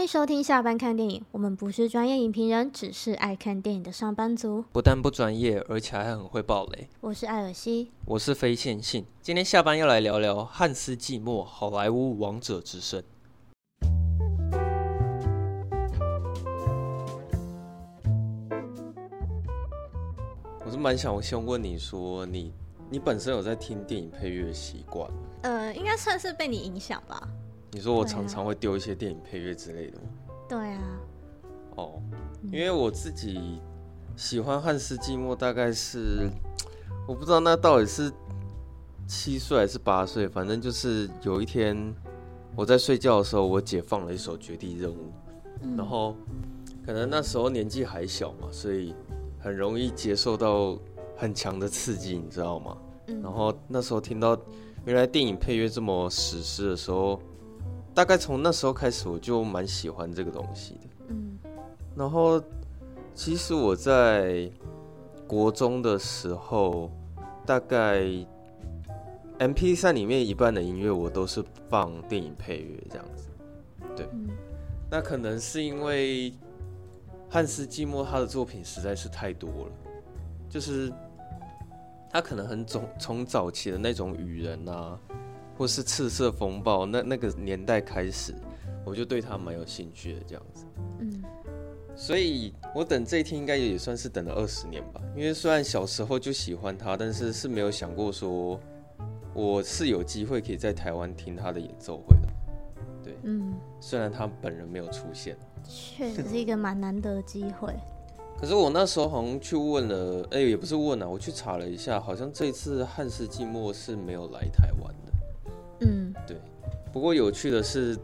欢迎收听下班看电影。我们不是专业影评人，只是爱看电影的上班族。不但不专业，而且还很会爆雷。我是艾尔西，我是非线性。今天下班要来聊聊汉斯季默好莱坞王者之声。我是蛮想先问你说，你你本身有在听电影配乐的习惯？呃，应该算是被你影响吧。你说我常常会丢一些电影配乐之类的吗？对啊。哦，因为我自己喜欢汉斯季默，大概是我不知道那到底是七岁还是八岁，反正就是有一天我在睡觉的时候，我姐放了一首《绝地任务》，然后可能那时候年纪还小嘛，所以很容易接受到很强的刺激，你知道吗？然后那时候听到原来电影配乐这么史诗的时候。大概从那时候开始，我就蛮喜欢这个东西的。嗯，然后其实我在国中的时候，大概 M P 三里面一半的音乐我都是放电影配乐这样子。对，那可能是因为汉斯季默他的作品实在是太多了，就是他可能很从从早期的那种雨人啊。或是赤色风暴那那个年代开始，我就对他蛮有兴趣的这样子。嗯，所以我等这一天应该也算是等了二十年吧。因为虽然小时候就喜欢他，但是是没有想过说我是有机会可以在台湾听他的演奏会的。对，嗯，虽然他本人没有出现，确实是一个蛮难得的机会。可是我那时候好像去问了，哎、欸，也不是问啊，我去查了一下，好像这次汉斯季默是没有来台湾的。嗯，对。不过有趣的是，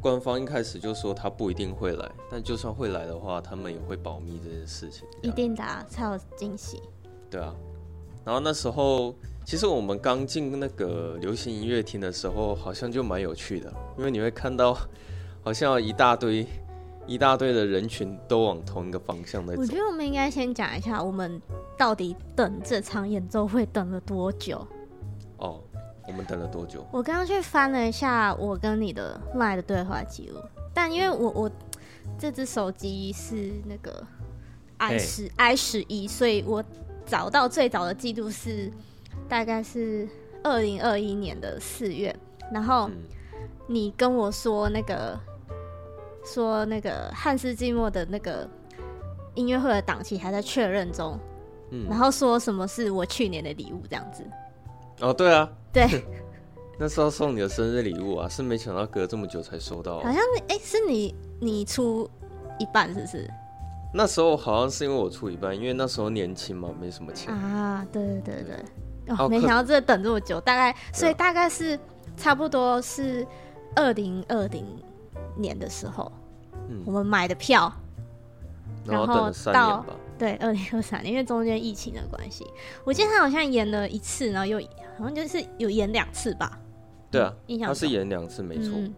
官方一开始就说他不一定会来，但就算会来的话，他们也会保密这件事情。一定的，才有惊喜。对啊。然后那时候，其实我们刚进那个流行音乐厅的时候，好像就蛮有趣的，因为你会看到，好像一大堆、一大堆的人群都往同一个方向在走。我觉得我们应该先讲一下，我们到底等这场演奏会等了多久？哦。我们等了多久？我刚刚去翻了一下我跟你的 LINE 的对话记录，但因为我我这只手机是那个 i 十 i 十一，所以我找到最早的记录是大概是二零二一年的四月，然后你跟我说那个说那个汉斯季默的那个音乐会的档期还在确认中，嗯，然后说什么是我去年的礼物这样子。哦，对啊。对，那时候送你的生日礼物啊，是没想到隔这么久才收到。好像哎、欸，是你你出一半是不是？那时候好像是因为我出一半，因为那时候年轻嘛，没什么钱啊。对对对对，哦，没想到这等这么久，大概所以大概是差不多是二零二零年的时候，嗯，我们买的票，然后等了三年吧。对，二零二三年，因为中间疫情的关系，我记得他好像演了一次，然后又好像就是有演两次吧。对啊，印象他是演两次，没错。嗯。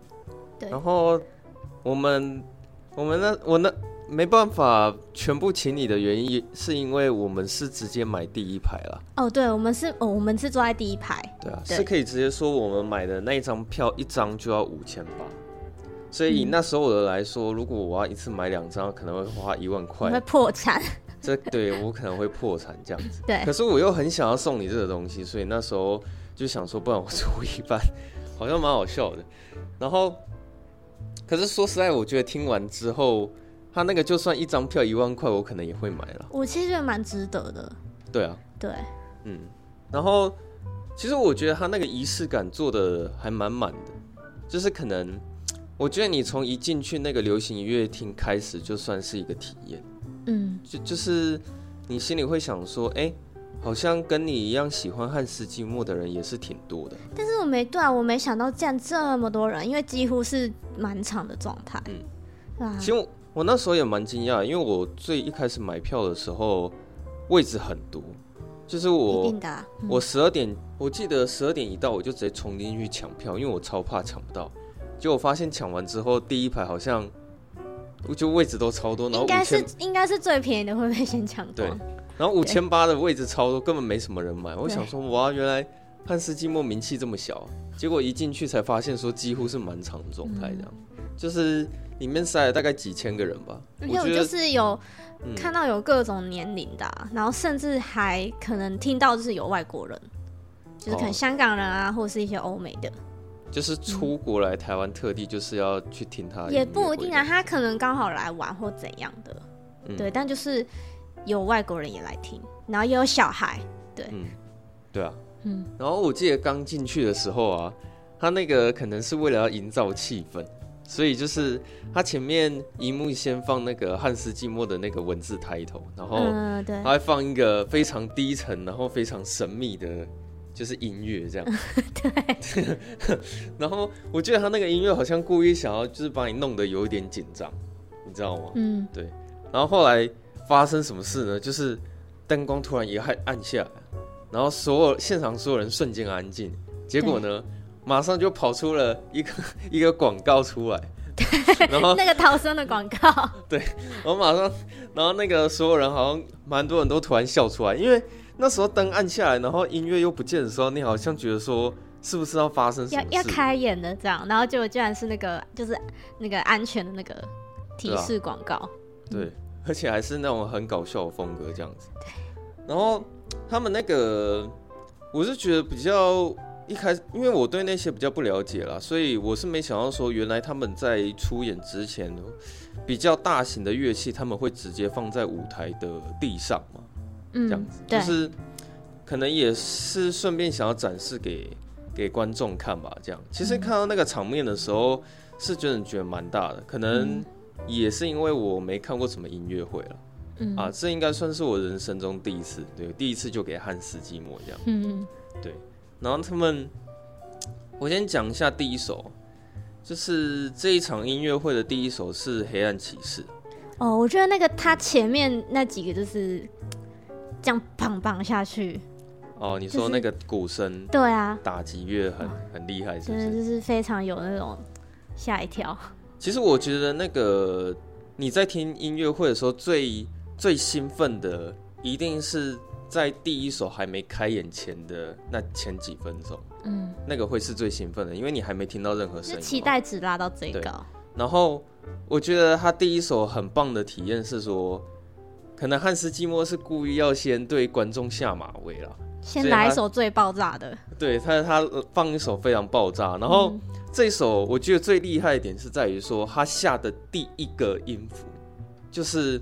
对。然后我们我们那我那没办法全部请你的原因，是因为我们是直接买第一排了。哦，对，我们是哦，我们是坐在第一排。对啊，对是可以直接说我们买的那一张票一张就要五千八，所以以那时候的来说，如果我要一次买两张，可能会花一万块，会破产。这对我可能会破产这样子，对。可是我又很想要送你这个东西，所以那时候就想说，不然我出一半，好像蛮好笑的。然后，可是说实在，我觉得听完之后，他那个就算一张票一万块，我可能也会买了。我其实觉得蛮值得的。对啊，对，嗯。然后，其实我觉得他那个仪式感做的还蛮满的，就是可能，我觉得你从一进去那个流行音乐厅开始，就算是一个体验。嗯，就就是你心里会想说，哎、欸，好像跟你一样喜欢汉斯季默的人也是挺多的。但是我没对啊，我没想到站这么多人，因为几乎是满场的状态。嗯，啊，其实我，我那时候也蛮惊讶，因为我最一开始买票的时候位置很多，就是我，啊嗯、我十二点，我记得十二点一到我就直接冲进去抢票，因为我超怕抢不到。结果发现抢完之后，第一排好像。就位置都超多，然后应该是应该是最便宜的会被先抢到。对，然后五千八的位置超多，根本没什么人买。我想说，哇，原来汉斯季默名气这么小，结果一进去才发现说几乎是满场的状态，这样、嗯、就是里面塞了大概几千个人吧。而且我就是有看到有各种年龄的、啊嗯，然后甚至还可能听到就是有外国人，就是可能香港人啊，哦、或者是一些欧美的。就是出国来台湾，特地就是要去听他。也不一定啊，他可能刚好来玩或怎样的，嗯、对。但就是有外国人也来听，然后也有小孩，对，嗯，对啊，嗯。然后我记得刚进去的时候啊，他那个可能是为了要营造气氛，所以就是他前面荧幕先放那个汉斯季默的那个文字抬头，然后他还放一个非常低沉，然后非常神秘的。就是音乐这样，对。然后我记得他那个音乐好像故意想要，就是把你弄得有一点紧张，你知道吗？嗯，对。然后后来发生什么事呢？就是灯光突然一暗暗下来，然后所有现场所有人瞬间安静。结果呢，马上就跑出了一个 一个广告出来，对。然后那个逃生的广告，对。然后马上，然后那个所有人好像蛮多人都突然笑出来，因为。那时候灯暗下来，然后音乐又不见的时候，你好像觉得说是不是要发生什么事？要要开演的这样，然后结果居然是那个就是那个安全的那个提示广告对、啊。对，而且还是那种很搞笑的风格这样子。对。然后他们那个，我是觉得比较一开始，因为我对那些比较不了解啦，所以我是没想到说原来他们在出演之前，比较大型的乐器他们会直接放在舞台的地上这样子就是可能也是顺便想要展示给给观众看吧。这样，其实看到那个场面的时候，是真的觉得蛮大的。可能也是因为我没看过什么音乐会了，嗯啊，这应该算是我人生中第一次，对，第一次就给汉斯寂寞这样，嗯，对。然后他们，我先讲一下第一首，就是这一场音乐会的第一首是《黑暗骑士》。哦，我觉得那个他前面那几个就是。这样砰砰下去，哦，你说那个鼓声、就是，对啊，打击乐很很厉害，是不是？就是非常有那种吓一跳。其实我觉得那个你在听音乐会的时候最，最最兴奋的，一定是在第一首还没开演前的那前几分钟，嗯，那个会是最兴奋的，因为你还没听到任何声音，期待值拉到最高。然后我觉得他第一首很棒的体验是说。可能汉斯季默是故意要先对观众下马威了，先来一首最爆炸的。对他，他放一首非常爆炸。然后这一首我觉得最厉害一点是在于说，他下的第一个音符就是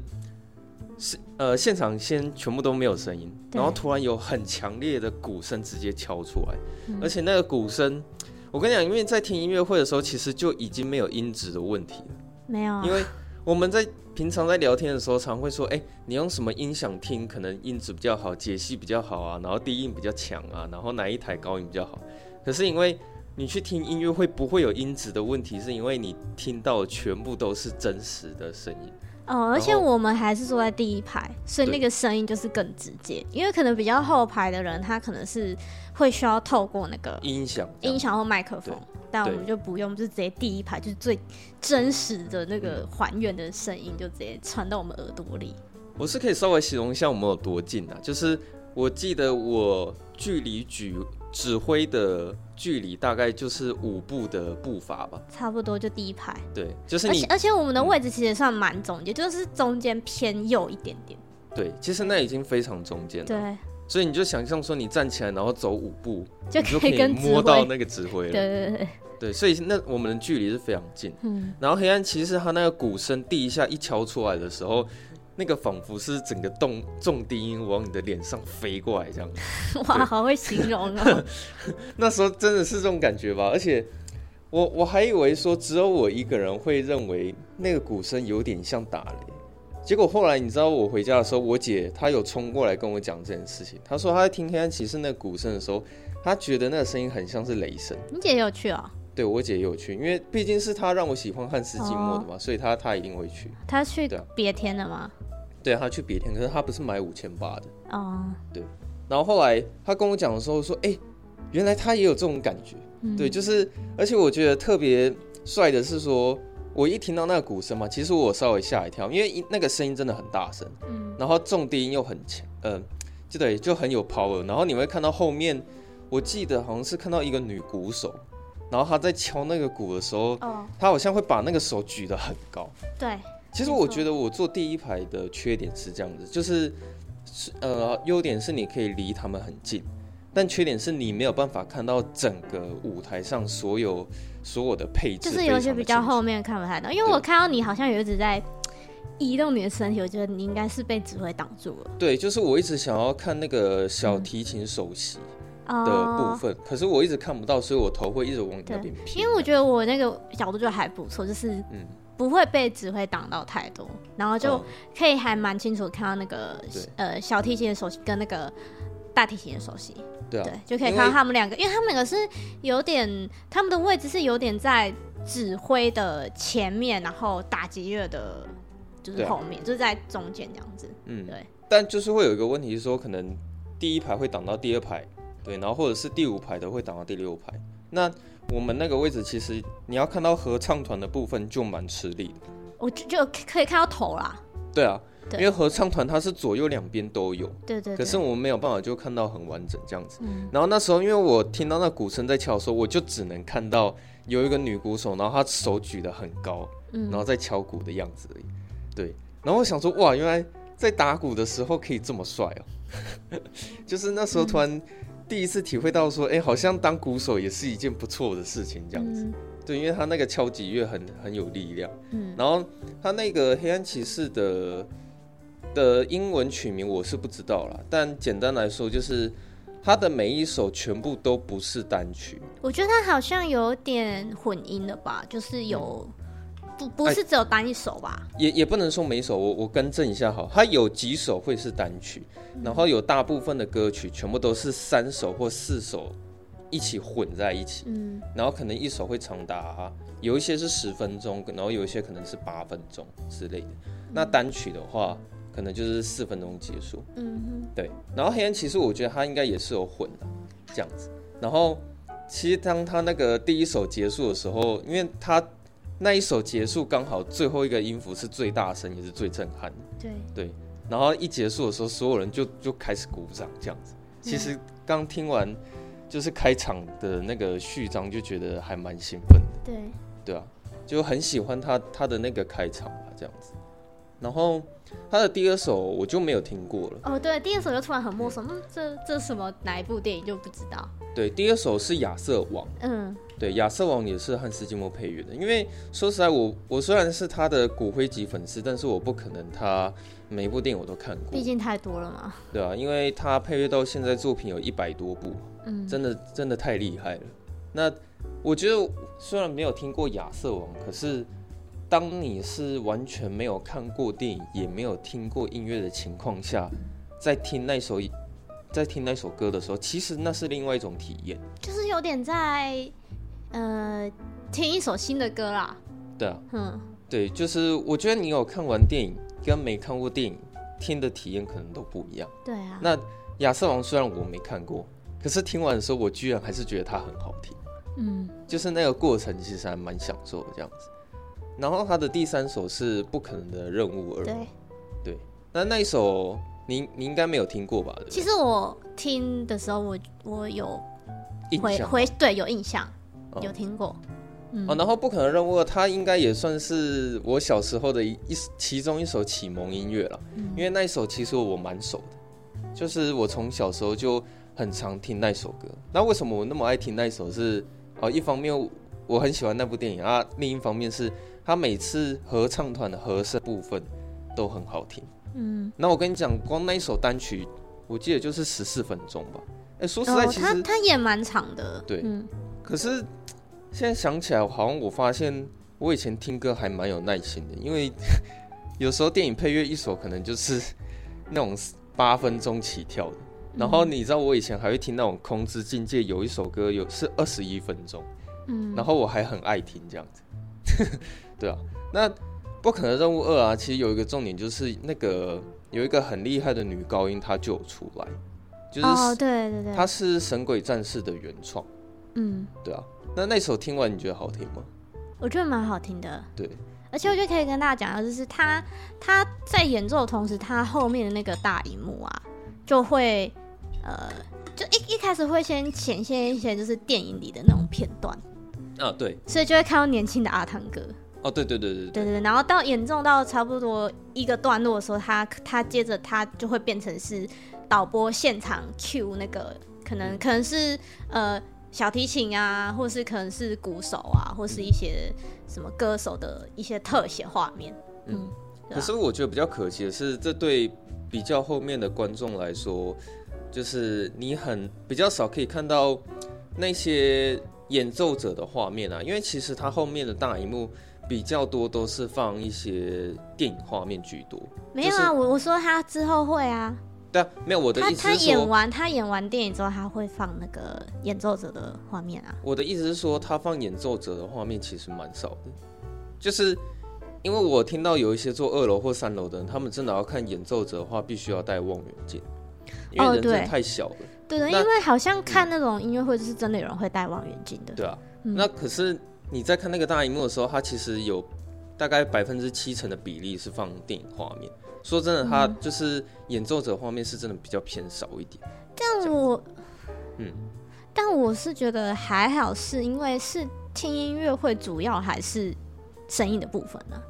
是呃现场先全部都没有声音，然后突然有很强烈的鼓声直接敲出来，而且那个鼓声，我跟你讲，因为在听音乐会的时候，其实就已经没有音质的问题了，没有，因为。我们在平常在聊天的时候，常会说：“哎，你用什么音响听？可能音质比较好，解析比较好啊，然后低音比较强啊，然后哪一台高音比较好？”可是因为你去听音乐会不会有音质的问题，是因为你听到的全部都是真实的声音。哦，而且我们还是坐在第一排，所以那个声音就是更直接。因为可能比较后排的人，他可能是会需要透过那个音响、音响或麦克风。但我们就不用，就直接第一排就是最真实的那个还原的声音，就直接传到我们耳朵里。我是可以稍微形容一下我们有多近啊，就是我记得我距离举指挥的距离大概就是五步的步伐吧，差不多就第一排。对，就是你，而且而且我们的位置其实算蛮中间，就是中间偏右一点点。对，其实那已经非常中间了。对。所以你就想象说，你站起来，然后走五步，就可以跟摸到那个指挥了。对对对对，所以那我们的距离是非常近。嗯，然后黑暗骑士他那个鼓声第一下一敲出来的时候，那个仿佛是整个重重低音往你的脸上飞过来这样。哇，好会形容啊。那时候真的是这种感觉吧？而且我我还以为说只有我一个人会认为那个鼓声有点像打雷。结果后来你知道我回家的时候，我姐她有冲过来跟我讲这件事情。她说她在听黑暗骑士那鼓声的时候，她觉得那个声音很像是雷声。你姐也有去哦？对，我姐也有去，因为毕竟是她让我喜欢汉斯季默的嘛，哦、所以她她一定会去。她去别天的吗？对啊，她去别天，可是她不是买五千八的哦。对，然后后来她跟我讲的时候说：“哎、欸，原来她也有这种感觉。嗯”对，就是而且我觉得特别帅的是说。我一听到那个鼓声嘛，其实我稍微吓一跳，因为那个声音真的很大声，嗯，然后重低音又很强，嗯、呃，就对，就很有 power。然后你会看到后面，我记得好像是看到一个女鼓手，然后她在敲那个鼓的时候，哦，她好像会把那个手举得很高。对，其实我觉得我坐第一排的缺点是这样子，就是呃，优点是你可以离他们很近，但缺点是你没有办法看到整个舞台上所有所有的配置，就是有些比较后面看不太到，因为我看到你好像有一直在。移动你的身体，我觉得你应该是被指挥挡住了。对，就是我一直想要看那个小提琴首席的部分，可是我一直看不到，所以我头会一直往你那边偏。因为我觉得我那个角度就还不错，就是嗯，不会被指挥挡到太多，然后就可以还蛮清楚看到那个、嗯、呃小提琴的首席跟那个大提琴的首席。对啊，对，就可以看到他们两个，因为他们两个是有点，他们的位置是有点在指挥的前面，然后打击乐的。就是后面，啊、就是在中间这样子。嗯，对。但就是会有一个问题是说，可能第一排会挡到第二排，对，然后或者是第五排的会挡到第六排。那我们那个位置，其实你要看到合唱团的部分就蛮吃力的。我就就可以看到头啦。对啊，对因为合唱团它是左右两边都有。对，对对。可是我们没有办法就看到很完整这样子。嗯。然后那时候，因为我听到那鼓声在敲的时候，我就只能看到有一个女鼓手，然后她手举得很高，嗯，然后在敲鼓的样子而已。对，然后我想说，哇，原来在打鼓的时候可以这么帅哦！就是那时候突然第一次体会到说，哎、嗯，好像当鼓手也是一件不错的事情，这样子。嗯、对，因为他那个敲击乐很很有力量。嗯。然后他那个黑暗骑士的的英文曲名我是不知道啦，但简单来说就是他的每一首全部都不是单曲。我觉得他好像有点混音了吧，就是有。嗯不不是只有单一首吧？也也不能说每首，我我更正一下哈，他有几首会是单曲，嗯、然后有大部分的歌曲全部都是三首或四首一起混在一起，嗯，然后可能一首会长达有一些是十分钟，然后有一些可能是八分钟之类的。嗯、那单曲的话，可能就是四分钟结束，嗯哼，对。然后黑暗骑士，我觉得它应该也是有混的这样子。然后其实当他那个第一首结束的时候，因为他。那一首结束刚好最后一个音符是最大声也是最震撼的，对对。然后一结束的时候，所有人就就开始鼓掌这样子。其实刚听完就是开场的那个序章，就觉得还蛮兴奋的。对对啊，就很喜欢他他的那个开场吧，这样子。然后他的第二首我就没有听过了。哦，对，第二首就突然很陌生，嗯，这这什么哪一部电影就不知道。对，第二首是亚瑟王。嗯。对，亚瑟王也是汉斯季默配乐的。因为说实在我，我我虽然是他的骨灰级粉丝，但是我不可能他每一部电影我都看过，毕竟太多了嘛。对啊，因为他配乐到现在作品有一百多部，嗯，真的真的太厉害了。那我觉得虽然没有听过亚瑟王，可是当你是完全没有看过电影，也没有听过音乐的情况下，在听那首在听那首歌的时候，其实那是另外一种体验，就是有点在。呃，听一首新的歌啦。对啊，嗯，对，就是我觉得你有看完电影跟没看过电影听的体验可能都不一样。对啊。那亚瑟王虽然我没看过，可是听完的时候我居然还是觉得它很好听。嗯。就是那个过程其实还蛮享受的这样子。然后他的第三首是不可能的任务二。对。对。那那一首你你应该没有听过吧？其实我听的时候我我有回印象回对有印象。有听过，嗯、哦，然后不可能任务，它应该也算是我小时候的一一其中一首启蒙音乐了，嗯、因为那一首其实我蛮熟的，就是我从小时候就很常听那首歌。那为什么我那么爱听那首是？是哦，一方面我很喜欢那部电影啊，另一方面是他每次合唱团的和声部分都很好听。嗯，那我跟你讲，光那一首单曲，我记得就是十四分钟吧。哎，说实在，其实、哦、它它也蛮长的。对，嗯、可是。现在想起来，好像我发现我以前听歌还蛮有耐心的，因为有时候电影配乐一首可能就是那种八分钟起跳的，然后你知道我以前还会听那种《空之境界》，有一首歌有是二十一分钟，嗯，然后我还很爱听这样子，对啊，那不可能任务二啊，其实有一个重点就是那个有一个很厉害的女高音，她就有出来，就是哦，对对对，她是《神鬼战士》的原创。嗯，对啊，那那首听完你觉得好听吗？我觉得蛮好听的。对，而且我觉得可以跟大家讲的就是他他在演奏的同时，他后面的那个大荧幕啊，就会呃，就一一开始会先显现一些就是电影里的那种片段，啊，对，所以就会看到年轻的阿汤哥。哦，对对对对对对，然后到严重到差不多一个段落的时候，他他接着他就会变成是导播现场 cue 那个可能可能是呃小提琴啊，或是可能是鼓手啊，或是一些什么歌手的一些特写画面。嗯，嗯可是我觉得比较可惜的是，这对比较后面的观众来说，就是你很比较少可以看到那些演奏者的画面啊，因为其实他后面的大荧幕。比较多都是放一些电影画面居多。没有啊，我、就是、我说他之后会啊。对啊，没有我的意思是，他他演完他演完电影之后，他会放那个演奏者的画面啊。我的意思是说，他放演奏者的画面其实蛮少的，就是因为我听到有一些坐二楼或三楼的人，他们真的要看演奏者的话，必须要带望远镜，因为人真的太小了。哦、对的，因为好像看那种音乐会，就是真的有人会戴望远镜的。对啊，嗯、那可是。你在看那个大荧幕的时候，它其实有大概百分之七成的比例是放电影画面。说真的，它就是演奏者画面是真的比较偏少一点。但我，嗯，但我是觉得还好，是因为是听音乐会，主要还是声音的部分呢、啊。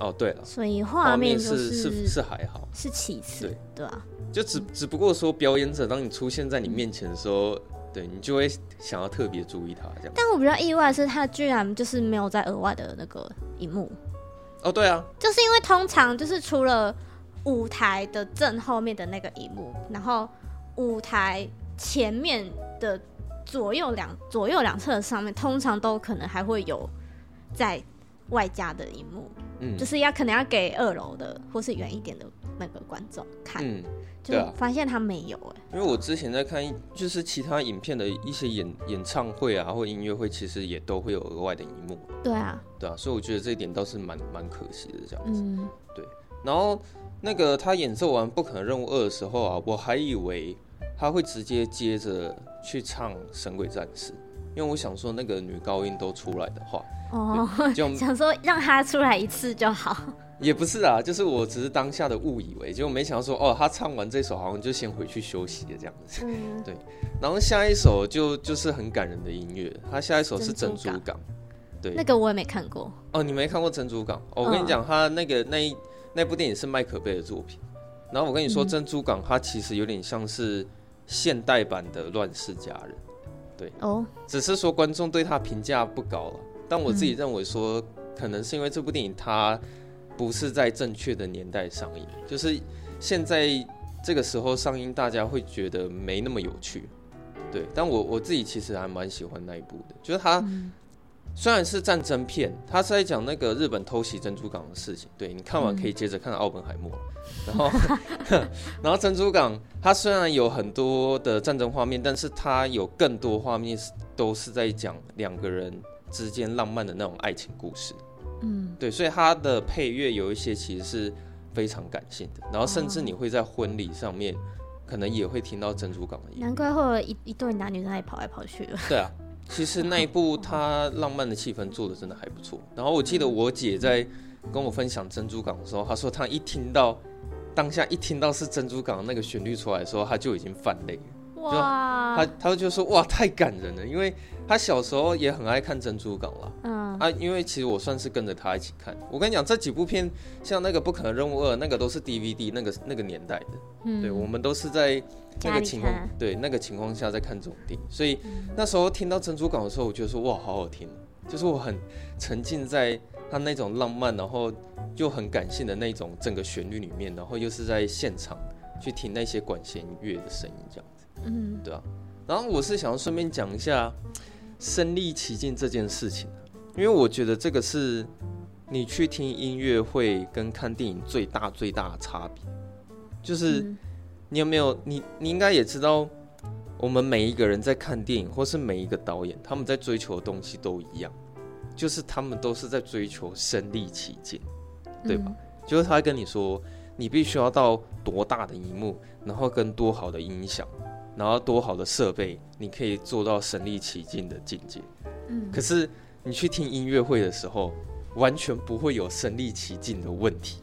哦，对了，所以画面、就是是是还好，是其次，对对啊，就只只不过说表演者当你出现在你面前的时候。对，你就会想要特别注意他这样，但我比较意外的是，他居然就是没有在额外的那个荧幕。哦，对啊，就是因为通常就是除了舞台的正后面的那个荧幕，然后舞台前面的左右两左右两侧上面，通常都可能还会有在外加的一幕，嗯，就是要可能要给二楼的或是远一点的那个观众看。嗯对啊，发现他没有哎，因为我之前在看，就是其他影片的一些演演唱会啊，或音乐会，其实也都会有额外的荧幕。对啊，对啊，所以我觉得这一点倒是蛮蛮可惜的这样子。嗯，对。然后那个他演奏完《不可能任务二》的时候啊，我还以为他会直接接着去唱《神鬼战士》，因为我想说那个女高音都出来的话，哦，就 想说让她出来一次就好。也不是啊，就是我只是当下的误以为，结果没想到说，哦，他唱完这首好像就先回去休息了这样子。嗯，对。然后下一首就就是很感人的音乐，他下一首是《珍珠港》。对，那个我也没看过。哦，你没看过《珍珠港》？哦，我跟你讲，他那个那一那部电影是麦可贝的作品。然后我跟你说，《珍珠港》它其实有点像是现代版的《乱世佳人》。对。哦。只是说观众对他评价不高了，但我自己认为说，可能是因为这部电影它。不是在正确的年代上映，就是现在这个时候上映，大家会觉得没那么有趣，对。但我我自己其实还蛮喜欢那一部的，就是它虽然是战争片，它是在讲那个日本偷袭珍珠港的事情。对，你看完可以接着看奥本海默，然后 然后珍珠港它虽然有很多的战争画面，但是它有更多画面是都是在讲两个人之间浪漫的那种爱情故事。嗯，对，所以它的配乐有一些其实是非常感性的，然后甚至你会在婚礼上面，可能也会听到珍珠港的音乐。难怪会有一一对男女在那里跑来跑去了。对啊，其实那一部他浪漫的气氛做的真的还不错。然后我记得我姐在跟我分享珍珠港的时候，她说她一听到当下一听到是珍珠港的那个旋律出来的时候，她就已经泛泪了。哇！她她就说哇，太感人了，因为他小时候也很爱看珍珠港了。嗯啊，因为其实我算是跟着他一起看。我跟你讲，这几部片像那个不可能任务二，那个都是 DVD 那个那个年代的。嗯，对，我们都是在那个情况对那个情况下在看这种电影，所以那时候听到珍珠港的时候，我觉得说哇，好好听，就是我很沉浸在他那种浪漫，然后又很感性的那种整个旋律里面，然后又是在现场去听那些管弦乐的声音这样子。嗯，对啊，然后我是想要顺便讲一下身临其境这件事情，因为我觉得这个是你去听音乐会跟看电影最大最大的差别，就是你有没有你你应该也知道，我们每一个人在看电影或是每一个导演他们在追求的东西都一样，就是他们都是在追求身临其境，对吧？就是他跟你说，你必须要到多大的荧幕，然后跟多好的音响。然后多好的设备，你可以做到身临其境的境界。嗯，可是你去听音乐会的时候，完全不会有身临其境的问题，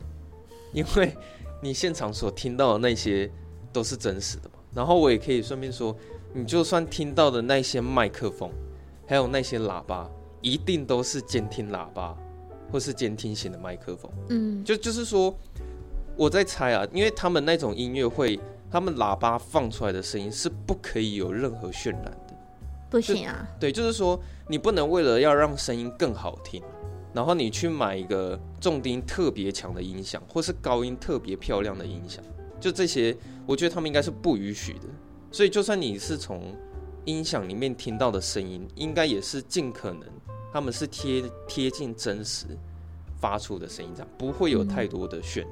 因为你现场所听到的那些都是真实的嘛。然后我也可以顺便说，你就算听到的那些麦克风，还有那些喇叭，一定都是监听喇叭或是监听型的麦克风。嗯，就就是说，我在猜啊，因为他们那种音乐会，他们喇叭放出来的声音是不可以有任何渲染的。不行啊。对，就是说，你不能为了要让声音更好听，然后你去买一个重低音特别强的音响，或是高音特别漂亮的音响，就这些，我觉得他们应该是不允许的。所以，就算你是从音响里面听到的声音，应该也是尽可能，他们是贴贴近真实发出的声音，这样不会有太多的渲染。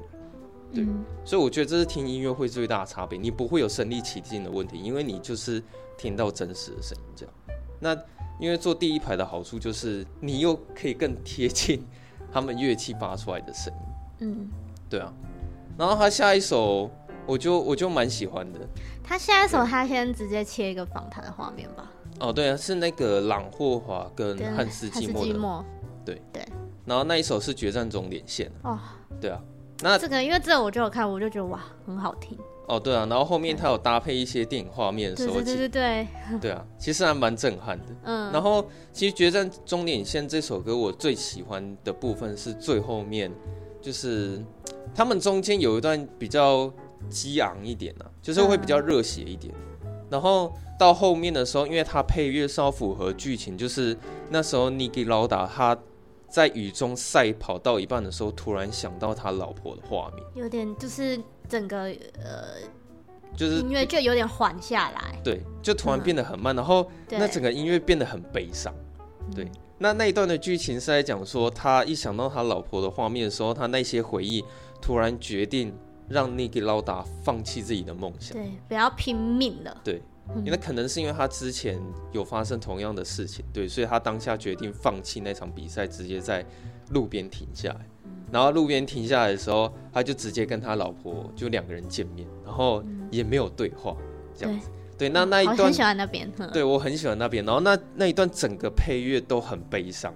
对，嗯、所以我觉得这是听音乐会最大的差别，你不会有身临其境的问题，因为你就是听到真实的声音。这样，那因为坐第一排的好处就是你又可以更贴近他们乐器发出来的声音。嗯，对啊。然后他下一首，我就我就蛮喜欢的。他下一首，他先直接切一个访谈的画面吧。哦，对啊，是那个朗霍华跟汉斯季默的。默对对。然后那一首是决战终点线。哦。对啊。那这个，因为这个我就有看，我就觉得哇，很好听。哦，对啊。然后后面他有搭配一些电影画面的时候，对对对对。对啊，其实还蛮震撼的。嗯。然后，其实《决战终点线》这首歌，我最喜欢的部分是最后面，就是他们中间有一段比较激昂一点啊，就是会比较热血一点。嗯、然后到后面的时候，因为它配乐是要符合剧情，就是那时候尼基劳达他在雨中赛跑到一半的时候，突然想到他老婆的画面，有点就是整个呃，就是音乐就有点缓下来，对，就突然变得很慢，嗯、然后那整个音乐变得很悲伤，对。嗯那那一段的剧情是在讲说，他一想到他老婆的画面的时候，他那些回忆突然决定让尼基劳达放弃自己的梦想，对，不要拼命了。对，因为可能是因为他之前有发生同样的事情，对，所以他当下决定放弃那场比赛，直接在路边停下来。然后路边停下来的时候，他就直接跟他老婆就两个人见面，然后也没有对话，这样子。对，那那一段，我很喜欢那边。对，我很喜欢那边。然后那那一段整个配乐都很悲伤，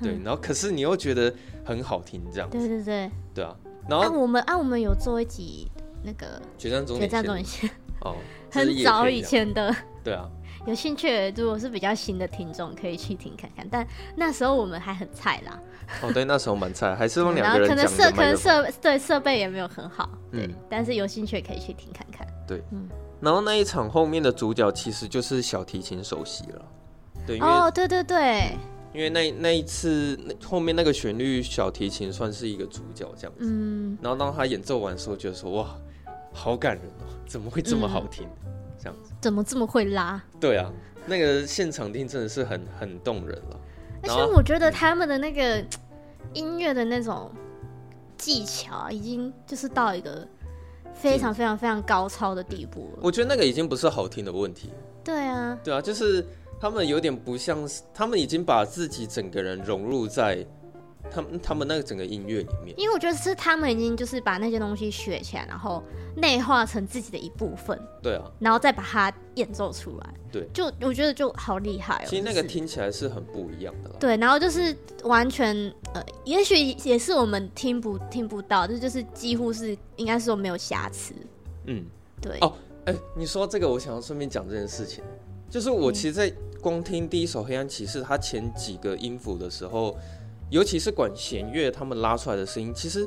对。然后可是你又觉得很好听，这样子。对对对。对啊。然后啊，我们啊，我们有做一集那个决战中。决战终点线。哦。很早以前的。对啊。有兴趣，如果是比较新的听众，可以去听看看。但那时候我们还很菜啦。哦，对，那时候蛮菜，还是用两个人讲。可能设，可能设，对设备也没有很好。对。但是有兴趣可以去听看看。对。嗯。然后那一场后面的主角其实就是小提琴首席了，对哦，对对对，因为那那一次那后面那个旋律小提琴算是一个主角这样子，嗯，然后当他演奏完的时候，觉得说哇，好感人哦，怎么会这么好听，嗯、这样子，怎么这么会拉？对啊，那个现场听真的是很很动人了，而且我觉得他们的那个音乐的那种技巧已经就是到一个。非常非常非常高超的地步了。我觉得那个已经不是好听的问题。对啊，对啊，就是他们有点不像是，他们已经把自己整个人融入在他们他们那个整个音乐里面。因为我觉得是他们已经就是把那些东西学起来，然后内化成自己的一部分。对啊，然后再把它演奏出来。对，就我觉得就好厉害哦。其实那个听起来是很不一样的。对，然后就是完全呃，也许也是我们听不听不到，这就是几乎是应该是说没有瑕疵。嗯，对。哦，哎，你说这个，我想要顺便讲这件事情，就是我其实，在光听第一首《黑暗骑士》它前几个音符的时候，尤其是管弦乐他们拉出来的声音，其实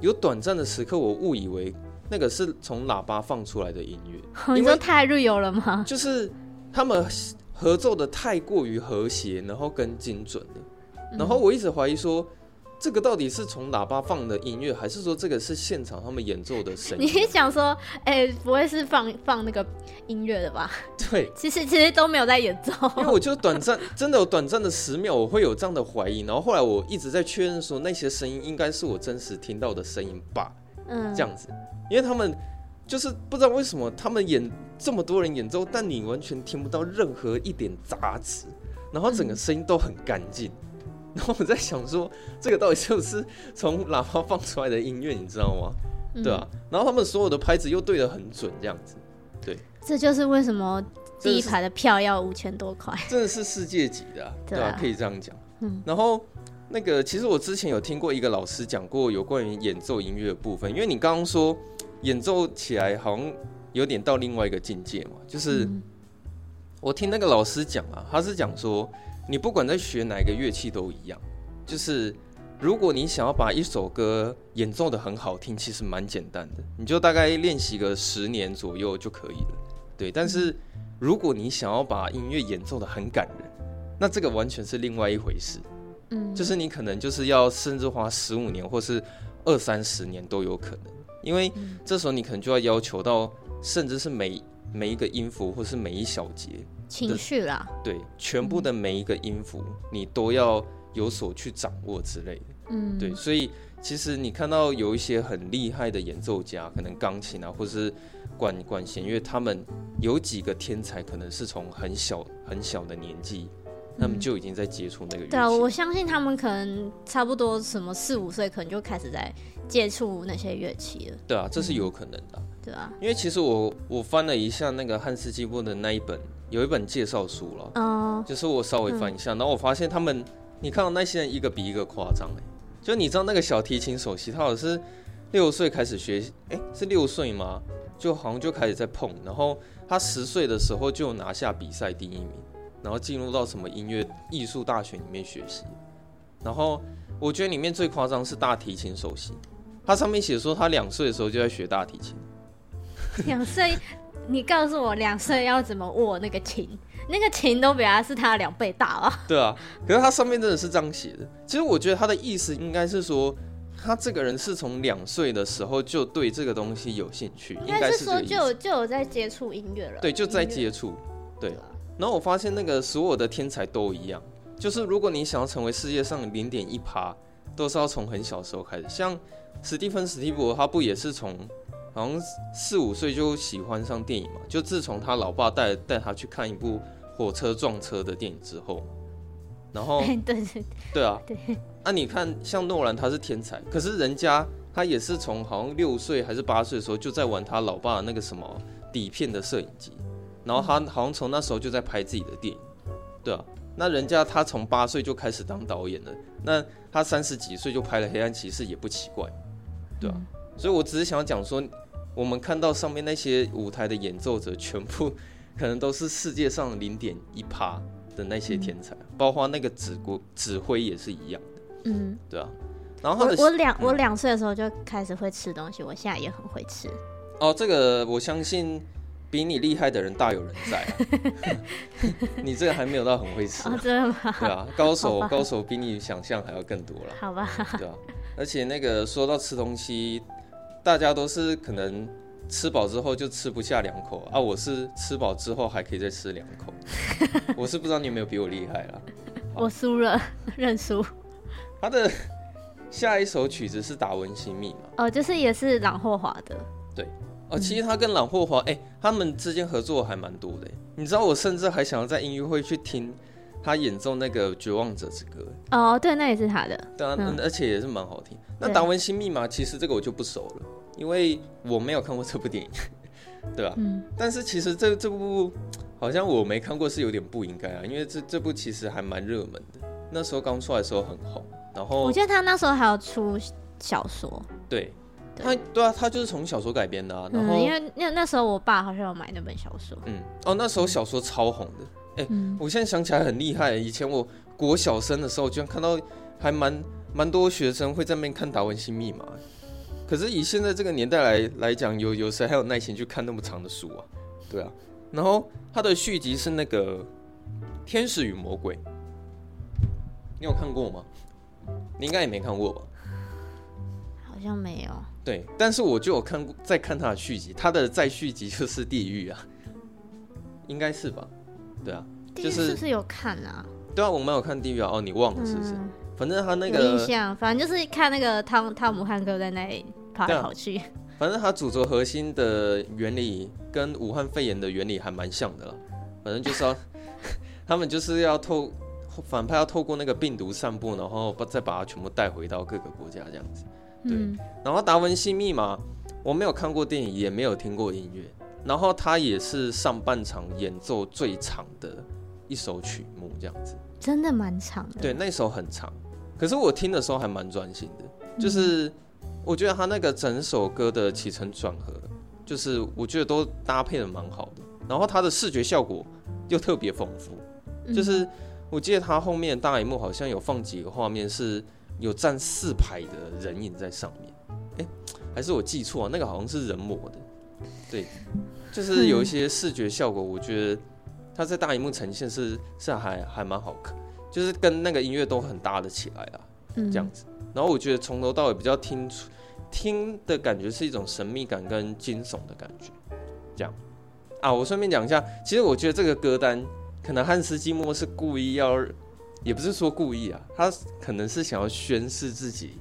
有短暂的时刻，我误以为那个是从喇叭放出来的音乐。你说太 real 了吗？就是。他们合奏的太过于和谐，然后跟精准了。然后我一直怀疑说，这个到底是从喇叭放的音乐，还是说这个是现场他们演奏的声音？你想说，哎、欸，不会是放放那个音乐的吧？对，其实其实都没有在演奏。因为我就短暂，真的有短暂的十秒，我会有这样的怀疑。然后后来我一直在确认说，那些声音应该是我真实听到的声音吧？嗯，这样子，因为他们。就是不知道为什么他们演这么多人演奏，但你完全听不到任何一点杂质，然后整个声音都很干净。嗯、然后我在想说，这个到底是不是从喇叭放出来的音乐，你知道吗？嗯、对啊。然后他们所有的拍子又对得很准，这样子。对，这就是为什么第一排的票要五千多块，真的是世界级的、啊，对吧、啊？可以这样讲。嗯。然后那个，其实我之前有听过一个老师讲过有关于演奏音乐的部分，因为你刚刚说。演奏起来好像有点到另外一个境界嘛，就是我听那个老师讲啊，他是讲说，你不管在学哪个乐器都一样，就是如果你想要把一首歌演奏的很好听，其实蛮简单的，你就大概练习个十年左右就可以了。对，但是如果你想要把音乐演奏的很感人，那这个完全是另外一回事。嗯，就是你可能就是要甚至花十五年或是二三十年都有可能，因为这时候你可能就要要求到，甚至是每每一个音符或是每一小节。情绪啦，对，全部的每一个音符，你都要有所去掌握之类的。嗯，对，所以其实你看到有一些很厉害的演奏家，可能钢琴啊，或是管管弦乐，他们有几个天才，可能是从很小很小的年纪，他们就已经在接触那个乐器。对啊，我相信他们可能差不多什么四五岁，可能就开始在接触那些乐器了。对啊，这是有可能的。对啊，因为其实我我翻了一下那个汉斯季默的那一本。有一本介绍书了，哦，就是我稍微翻一下，然后我发现他们，你看到那些人一个比一个夸张哎，就你知道那个小提琴首席，他好像是六岁开始学，哎，是六岁吗？就好像就开始在碰，然后他十岁的时候就拿下比赛第一名，然后进入到什么音乐艺术大学里面学习，然后我觉得里面最夸张是大提琴首席，他上面写说他两岁的时候就在学大提琴，两岁。你告诉我两岁要怎么握那个琴？那个琴都比他是他两倍大啊。对啊，可是他上面真的是这样写的。其实我觉得他的意思应该是说，他这个人是从两岁的时候就对这个东西有兴趣，应该是说就有就有在接触音乐了。对，就在接触。对。然后我发现那个所有的天才都一样，就是如果你想要成为世界上零点一趴，都是要从很小时候开始。像史蒂芬史蒂博，他不也是从？好像四五岁就喜欢上电影嘛，就自从他老爸带带他去看一部火车撞车的电影之后，然后对 对对。啊，对，那你看像诺兰他是天才，可是人家他也是从好像六岁还是八岁的时候就在玩他老爸那个什么底片的摄影机，然后他好像从那时候就在拍自己的电影，对啊，那人家他从八岁就开始当导演了，那他三十几岁就拍了《黑暗骑士》也不奇怪，对啊。所以，我只是想要讲说，我们看到上面那些舞台的演奏者，全部可能都是世界上零点一趴的那些天才，包括那个指挥指挥也是一样的。嗯，对啊。然后我我两我两岁的时候就开始会吃东西，我现在也很会吃。哦，这个我相信比你厉害的人大有人在啊。你这个还没有到很会吃，真的吗？对啊，高手高手比你想象还要更多了。好吧。对啊，而且那个说到吃东西。大家都是可能吃饱之后就吃不下两口啊，我是吃饱之后还可以再吃两口。我是不知道你有没有比我厉害啦。我输了，认输。他的下一首曲子是《达文西密码》哦，就是也是朗霍华的。对哦，其实他跟朗霍华哎、欸，他们之间合作还蛮多的。你知道，我甚至还想要在音乐会去听他演奏那个《绝望者之歌》。哦，对，那也是他的。对啊，嗯、而且也是蛮好听。那达文西密码其实这个我就不熟了，因为我没有看过这部电影，对吧？嗯。但是其实这这部好像我没看过是有点不应该啊，因为这这部其实还蛮热门的，那时候刚出来的时候很红。然后我记得他那时候还有出小说。对。他对啊，他就是从小说改编的啊。然后、嗯、因为那那时候我爸好像有买那本小说。嗯。哦，那时候小说超红的。哎、我现在想起来很厉害。以前我国小生的时候，居然看到还蛮。蛮多学生会在那边看《达文西密码》，可是以现在这个年代来来讲，有有谁还有耐心去看那么长的书啊？对啊，然后它的续集是那个《天使与魔鬼》，你有看过吗？你应该也没看过吧？好像没有。对，但是我就有看过，在看它的续集，它的再续集就是《地狱》啊，应该是吧？对啊，就是是不是有看啊？对啊，我们有看《地狱》啊，哦，你忘了是不是？嗯反正他那个印象，反正就是看那个汤汤姆汉克在那里跑来跑去。反正他主轴核心的原理跟武汉肺炎的原理还蛮像的了。反正就是要 他们就是要透反派要透过那个病毒散布，然后把再把它全部带回到各个国家这样子。对。嗯、然后达文西密码我没有看过电影，也没有听过音乐。然后他也是上半场演奏最长的一首曲目这样子。真的蛮长的。对，那首很长。可是我听的时候还蛮专心的，就是我觉得他那个整首歌的起承转合，就是我觉得都搭配的蛮好的，然后他的视觉效果又特别丰富，就是我记得他后面大荧幕好像有放几个画面，是有站四排的人影在上面。哎、欸，还是我记错、啊？那个好像是人模的。对，就是有一些视觉效果，我觉得他在大荧幕呈现是是还还蛮好看，就是跟那个音乐都很搭得起来啊，这样子。然后我觉得从头到尾比较听出听的感觉是一种神秘感跟惊悚的感觉，这样。啊，我顺便讲一下，其实我觉得这个歌单可能汉斯季默是故意要，也不是说故意啊，他可能是想要宣示自己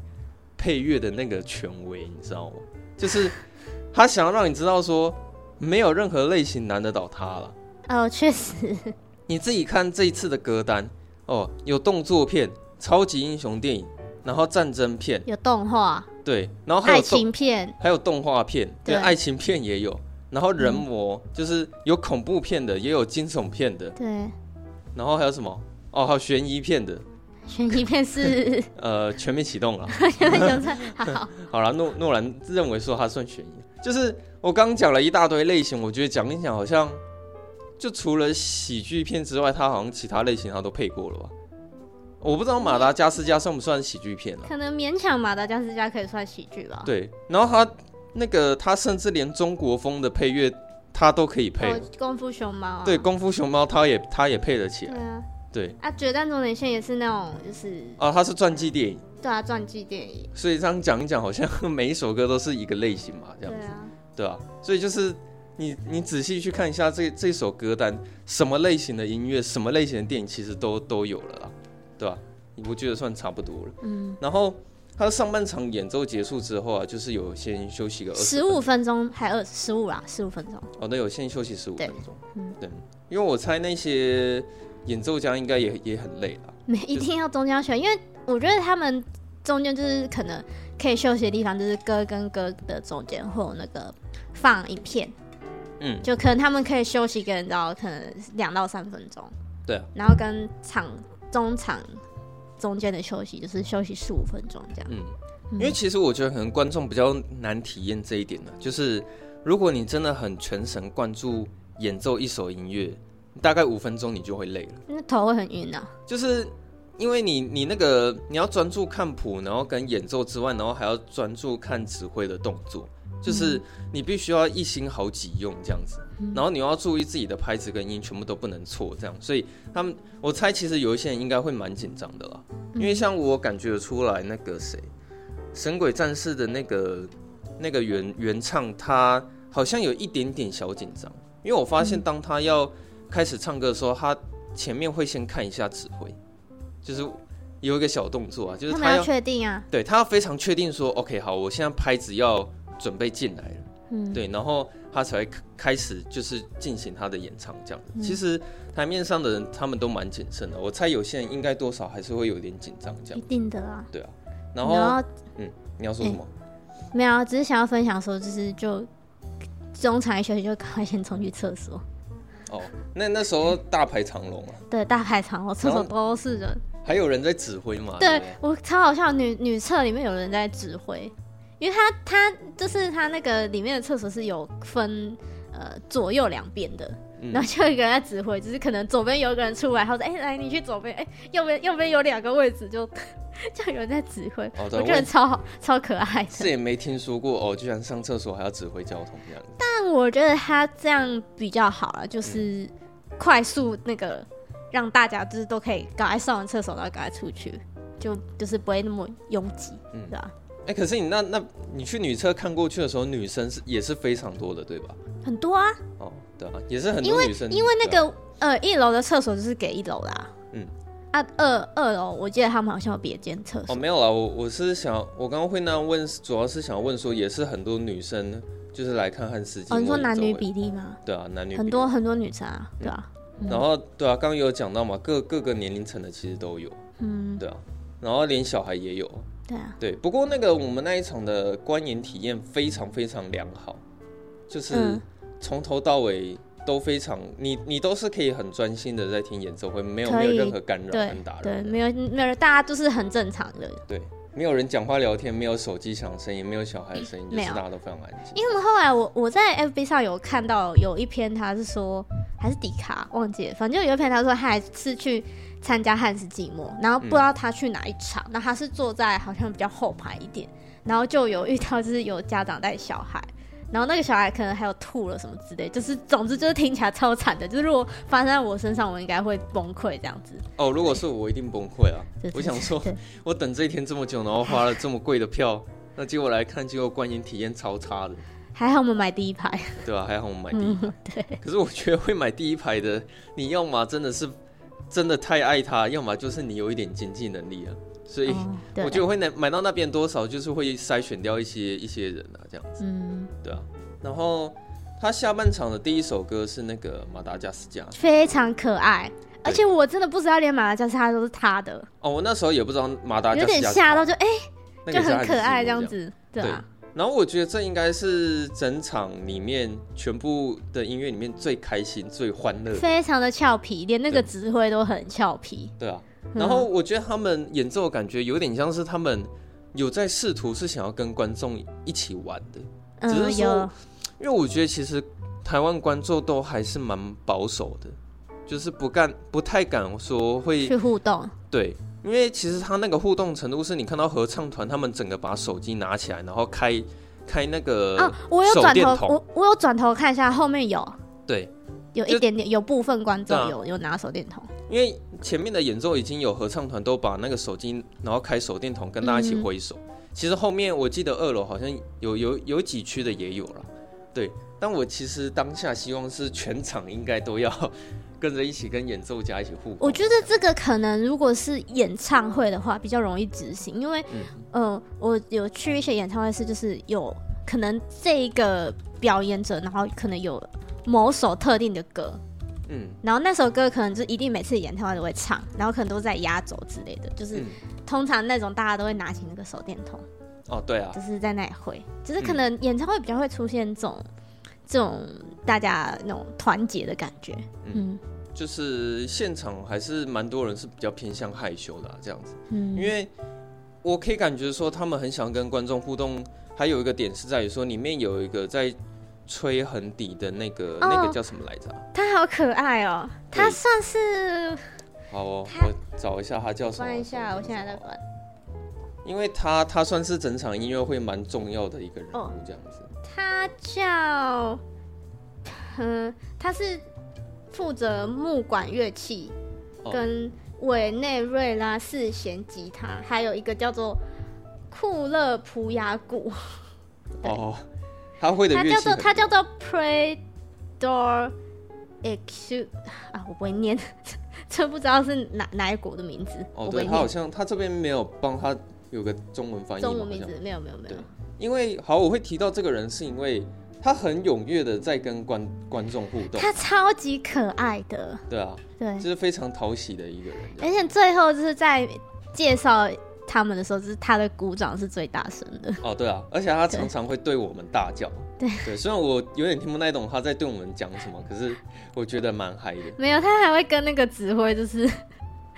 配乐的那个权威，你知道吗？就是他想要让你知道说，没有任何类型难得倒他了。哦，确实。你自己看这一次的歌单哦，有动作片、超级英雄电影，然后战争片，有动画，对，然后还有爱情片，还有动画片，对，对，爱情片也有。然后人魔、嗯、就是有恐怖片的，也有惊悚片的。对。然后还有什么？哦，还有悬疑片的。悬疑片是？呃，全面启动了。全面启动。好。好了，诺诺兰认为说他算悬疑。就是我刚讲了一大堆类型，我觉得讲一讲好像，就除了喜剧片之外，他好像其他类型他都配过了吧？我不知道马达加斯加算不算喜剧片了？可能勉强马达加斯加可以算喜剧吧。对。然后他。那个他甚至连中国风的配乐他都可以配，哦、功夫熊猫、啊。对，功夫熊猫他也他也配得起来。对啊，对啊，决战终点线也是那种就是啊，他是传记电影。对啊，传记电影。所以这样讲一讲，好像每一首歌都是一个类型嘛，这样子。对啊，对啊，所以就是你你仔细去看一下这这首歌单，什么类型的音乐，什么类型的电影，其实都都有了啦，对吧？我觉得算差不多了。嗯，然后。他上半场演奏结束之后啊，就是有先休息个十五分钟，还二十五啊，十五分钟。哦，那有先休息十五分钟。嗯，对，因为我猜那些演奏家应该也也很累了。没一定要中间休息，因为我觉得他们中间就是可能可以休息的地方，就是歌跟歌的中间会有那个放一片，嗯，就可能他们可以休息个到可能两到三分钟。对啊，然后跟场中场。中间的休息就是休息十五分钟这样。嗯，因为其实我觉得可能观众比较难体验这一点呢，就是如果你真的很全神贯注演奏一首音乐，大概五分钟你就会累了，那头会很晕啊。就是因为你你那个你要专注看谱，然后跟演奏之外，然后还要专注看指挥的动作。就是你必须要一心好几用这样子，然后你要注意自己的拍子跟音全部都不能错，这样。所以他们，我猜其实有一些人应该会蛮紧张的啦，因为像我感觉出来那个谁，神鬼战士的那个那个原原唱，他好像有一点点小紧张，因为我发现当他要开始唱歌的时候，他前面会先看一下指挥，就是有一个小动作啊，就是他要确定啊，对他要非常确定说，OK，好，我现在拍子要。准备进来了，嗯，对，然后他才会开始就是进行他的演唱这样其实台面上的人他们都蛮谨慎的，我猜有些人应该多少还是会有点紧张这样。一定的啊，对啊。然后，然后嗯，你要说什么？欸、没有，只是想要分享说，就是就中场一休息就赶快先冲去厕所。哦，那那时候大排长龙啊。对，大排长龙，厕所都是人。还有人在指挥吗？对，对我超好笑，女女厕里面有人在指挥。因为他他就是他那个里面的厕所是有分呃左右两边的，嗯、然后就有一个人在指挥，就是可能左边有一个人出来，他说：“哎、欸，来你去左边，哎、欸，右边右边有两个位置，就 就有人在指挥。哦”我觉得超好超可爱的。是也没听说过哦，居然上厕所还要指挥交通这样子。但我觉得他这样比较好了，就是快速那个让大家就是都可以赶快上完厕所，然后赶快出去，就就是不会那么拥挤，嗯，对吧？哎、欸，可是你那那你去女厕看过去的时候，女生是也是非常多的，对吧？很多啊。哦，对啊，也是很多女生。因为因为那个、啊、呃一楼的厕所就是给一楼啦。嗯。啊，二二楼我记得他们好像有别间厕所。哦，没有啦，我我是想，我刚刚会那样问，主要是想问说，也是很多女生就是来看汉斯季默。哦，你说男女比例吗？对啊，男女比例很多很多女生啊，对啊。嗯、然后对啊，刚刚有讲到嘛，各各个年龄层的其实都有。嗯。对啊，然后连小孩也有。对啊，对，不过那个我们那一场的观影体验非常非常良好，就是从头到尾都非常，你你都是可以很专心的在听演奏会，没有没有任何干扰跟打扰，对，没有没有，大家都是很正常的，对，没有人讲话聊天，没有手机响声音，没有小孩的声音，就是大家都非常安静。因为后来我我在 FB 上有看到有一篇，他是说还是迪卡忘记了，反正就有一篇他说他还是去参加汉斯寂寞，然后不知道他去哪一场，那、嗯、他是坐在好像比较后排一点，然后就有遇到就是有家长带小孩。然后那个小孩可能还有吐了什么之类，就是总之就是听起来超惨的。就是如果发生在我身上，我应该会崩溃这样子。哦，如果是我，我一定崩溃啊！我想说，我等这一天这么久，然后花了这么贵的票，那结果来看，结果观影体验超差的。还好我们买第一排，对吧、啊？还好我们买第一排。嗯、对。可是我觉得会买第一排的，你要么真的是真的太爱他，要么就是你有一点经济能力啊。所以 我觉得会买买到那边多少，就是会筛选掉一些一些人啊，这样子。嗯，对啊。然后他下半场的第一首歌是那个马达加斯加，非常可爱。而且我真的不知道连马达加斯加都是他的。哦，我那时候也不知道马达加斯加，有点吓到就哎、欸，就很可爱这样子。对啊。然后我觉得这应该是整场里面全部的音乐里面最开心、最欢乐，非常的俏皮，连那个指挥都很俏皮。对啊。然后我觉得他们演奏的感觉有点像是他们有在试图是想要跟观众一起玩的，只是说，因为我觉得其实台湾观众都还是蛮保守的，就是不敢不太敢说会去互动。对，因为其实他那个互动程度是你看到合唱团他们整个把手机拿起来，然后开开那个啊，我有转头，我我有转头看一下后面有，对，有一点点有部分观众有有拿手电筒。因为前面的演奏已经有合唱团都把那个手机，然后开手电筒跟大家一起挥手。嗯、其实后面我记得二楼好像有有有几区的也有了，对。但我其实当下希望是全场应该都要跟着一起跟演奏家一起互动。我觉得这个可能如果是演唱会的话比较容易执行，因为嗯、呃，我有去一些演唱会是就是有可能这一个表演者，然后可能有某首特定的歌。嗯，然后那首歌可能就一定每次演唱会都会唱，然后可能都在压轴之类的，就是、嗯、通常那种大家都会拿起那个手电筒。哦，对啊，就是在那里会，就是可能演唱会比较会出现这种、嗯、这种大家那种团结的感觉。嗯，嗯就是现场还是蛮多人是比较偏向害羞的、啊、这样子。嗯，因为我可以感觉说他们很想跟观众互动，还有一个点是在于说里面有一个在。吹横笛的那个、哦、那个叫什么来着？他好可爱哦，他算是好哦，我找一下他叫什么？翻一下，我现在在翻。因为他他算是整场音乐会蛮重要的一个人物，哦、这样子。他叫，嗯，他是负责木管乐器跟委内瑞拉四弦吉他，哦、还有一个叫做库勒普雅鼓。哦。他会的乐器，他叫做他叫做 Predor X 啊，我不会念，这不知道是哪哪一国的名字。哦，对，他好像他这边没有帮他有个中文翻译。中文名字没有没有没有。因为好，我会提到这个人，是因为他很踊跃的在跟观观众互动。他超级可爱的。对啊，对，就是非常讨喜的一个人。而且最后就是在介绍。他们的时候，就是他的鼓掌是最大声的。哦，对啊，而且他常常会对我们大叫。对对，虽然我有点听不太懂他在对我们讲什么，可是我觉得蛮嗨的。没有，他还会跟那个指挥就是，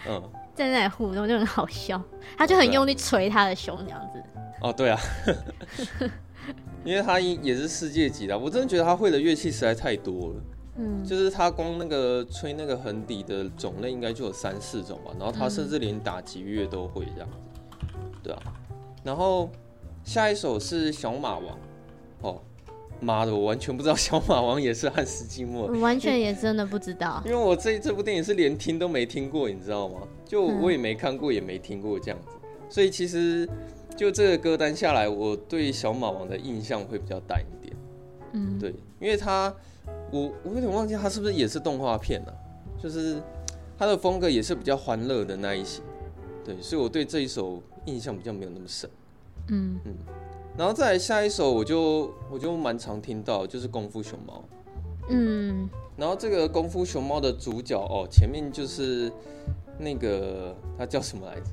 嗯，在那里互动，就很好笑。他就很用力捶他的胸，这样子。哦，对啊，因为他也是世界级的，我真的觉得他会的乐器实在太多了。嗯，就是他光那个吹那个横笛的种类应该就有三四种吧，然后他甚至连打击乐都会这样子。对啊，然后下一首是小马王，哦，妈的，我完全不知道小马王也是汉斯季默，完全也真的不知道，因为我这这部电影是连听都没听过，你知道吗？就我也没看过，也没听过这样子，嗯、所以其实就这个歌单下来，我对小马王的印象会比较淡一点，嗯，对，因为他，我我有点忘记他是不是也是动画片呢、啊？就是他的风格也是比较欢乐的那一型，对，所以我对这一首。印象比较没有那么深，嗯嗯，然后再来下一首，我就我就蛮常听到，就是《功夫熊猫》，嗯，然后这个《功夫熊猫》的主角哦，前面就是那个他叫什么来着？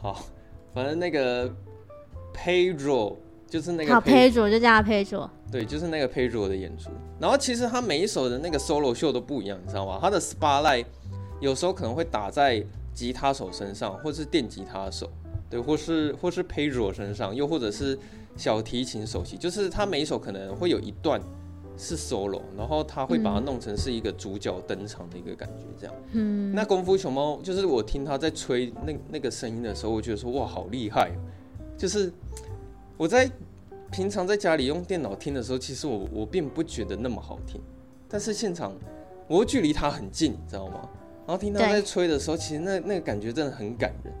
好，反正那个 Pedro 就是那个好 Pedro 就叫他 Pedro，对，就是那个 Pedro 的演出。然后其实他每一首的那个 solo 秀都不一样，你知道吗？他的 spotlight 有时候可能会打在吉他手身上，或是电吉他手。对，或是或是 Pedro 身上，又或者是小提琴首席，就是他每一首可能会有一段是 solo，然后他会把它弄成是一个主角登场的一个感觉，这样。嗯，那功夫熊猫就是我听他在吹那那个声音的时候，我觉得说哇，好厉害！就是我在平常在家里用电脑听的时候，其实我我并不觉得那么好听，但是现场我距离他很近，你知道吗？然后听他在吹的时候，其实那那个感觉真的很感人。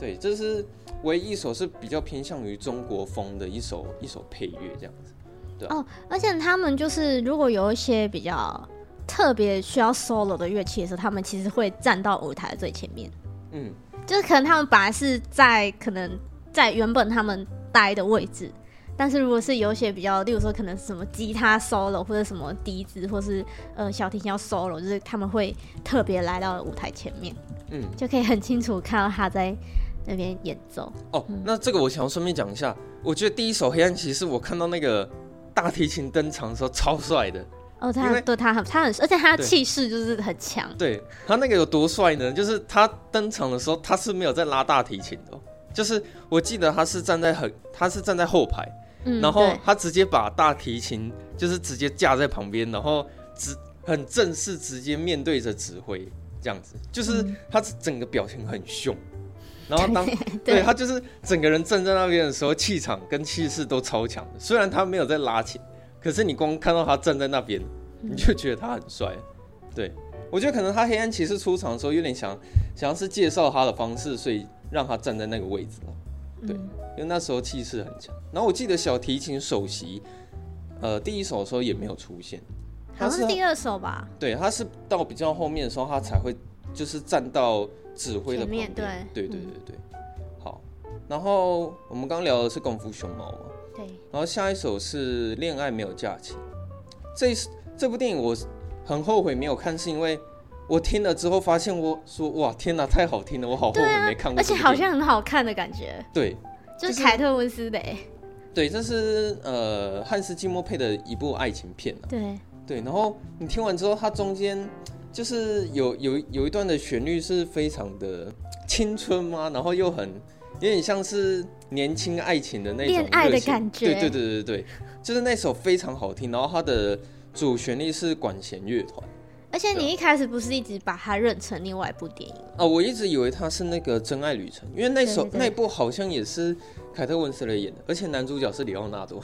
对，这是唯一一首是比较偏向于中国风的一首一首配乐这样子。对哦，而且他们就是如果有一些比较特别需要 solo 的乐器的时候，他们其实会站到舞台最前面。嗯，就是可能他们本来是在可能在原本他们待的位置，但是如果是有一些比较，例如说可能是什么吉他 solo 或者什么笛子，或是呃小提琴要 solo，就是他们会特别来到舞台前面，嗯，就可以很清楚看到他在那边演奏。哦，那这个我想要顺便讲一下，我觉得第一首《黑暗骑士》，我看到那个。大提琴登场的时候超帅的哦，他对他很他很，而且他的气势就是很强。对他那个有多帅呢？就是他登场的时候，他是没有在拉大提琴的，就是我记得他是站在很，他是站在后排，嗯、然后他直接把大提琴就是直接架在旁边，然后直很正式，直接面对着指挥这样子，就是他整个表情很凶。然后当 对，对他就是整个人站在那边的时候，气场跟气势都超强的。虽然他没有在拉琴，可是你光看到他站在那边，你就觉得他很帅。对，我觉得可能他黑暗骑士出场的时候有点想想要是介绍他的方式，所以让他站在那个位置。对，因为那时候气势很强。然后我记得小提琴首席，呃，第一首的时候也没有出现，好像是第二首吧？对，他是到比较后面的时候，他才会就是站到。指挥的旁边，对对对对对，好。然后我们刚聊的是功夫熊猫嘛，对。然后下一首是恋爱没有假期。这这部电影我很后悔没有看，是因为我听了之后发现，我说哇天哪，太好听了，我好后悔没看过。而且好像很好看的感觉。对，就是凯特温斯的。对，这是呃汉斯季默配的一部爱情片。对对，然后你听完之后，它中间。就是有有有一段的旋律是非常的青春吗？然后又很有点像是年轻爱情的那种恋爱的感觉。对对对对对，就是那首非常好听。然后它的主旋律是管弦乐团。而且你一开始不是一直把它认成另外一部电影？哦，我一直以为它是那个《真爱旅程》，因为那首那部好像也是凯特温斯莱演的，而且男主角是里奥纳多。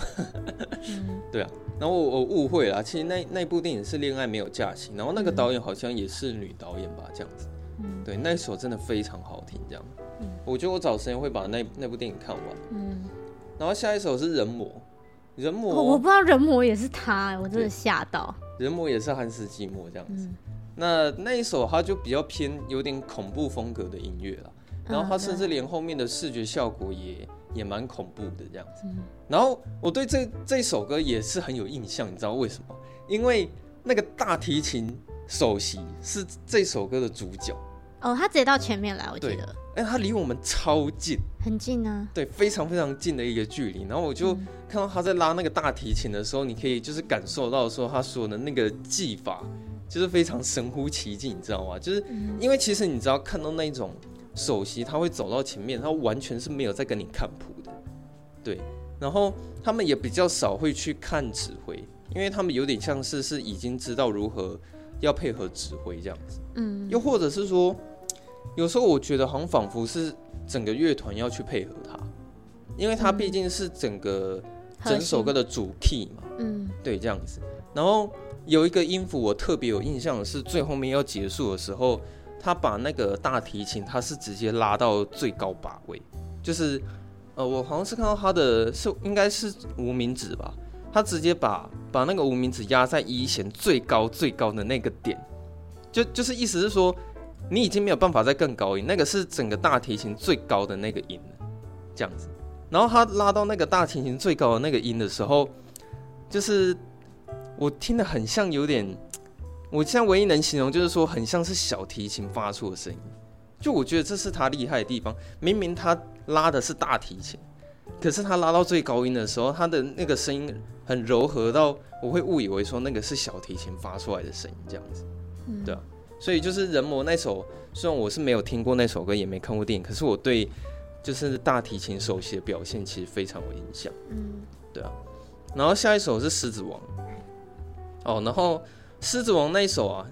嗯、对啊。然后我我误会了，其实那那部电影是《恋爱没有假期》，然后那个导演好像也是女导演吧，这样子。嗯，对，那一首真的非常好听，这样。嗯，我觉得我找时间会把那那部电影看完。嗯，然后下一首是人魔，人魔，哦，我不知道人魔也是他，我真的吓到。人魔也是汉斯季默这样子。嗯，那那一首他就比较偏有点恐怖风格的音乐了，然后他甚至连后面的视觉效果也。也蛮恐怖的这样子，然后我对这这首歌也是很有印象，你知道为什么？因为那个大提琴首席是这首歌的主角哦，他直接到前面来，我记得，哎，他离我们超近，很近啊，对，非常非常近的一个距离。然后我就看到他在拉那个大提琴的时候，你可以就是感受到说他说的那个技法就是非常神乎其技，你知道吗？就是因为其实你知道看到那种。首席他会走到前面，他完全是没有在跟你看谱的，对。然后他们也比较少会去看指挥，因为他们有点像是是已经知道如何要配合指挥这样子。嗯。又或者是说，有时候我觉得好像仿佛是整个乐团要去配合他，因为他毕竟是整个整首歌的主 key 嘛。嗯。对，这样子。然后有一个音符我特别有印象的是最后面要结束的时候。他把那个大提琴，他是直接拉到最高把位，就是，呃，我好像是看到他的是应该是无名指吧，他直接把把那个无名指压在一弦最高最高的那个点，就就是意思是说，你已经没有办法再更高音，那个是整个大提琴最高的那个音，这样子。然后他拉到那个大提琴最高的那个音的时候，就是我听得很像有点。我现在唯一能形容就是说，很像是小提琴发出的声音，就我觉得这是他厉害的地方。明明他拉的是大提琴，可是他拉到最高音的时候，他的那个声音很柔和到我会误以为说那个是小提琴发出来的声音这样子，对啊。所以就是人魔那首，虽然我是没有听过那首歌，也没看过电影，可是我对就是大提琴首席的表现其实非常有印象，嗯，对啊。然后下一首是狮子王。哦，然后《狮子王》那一首啊，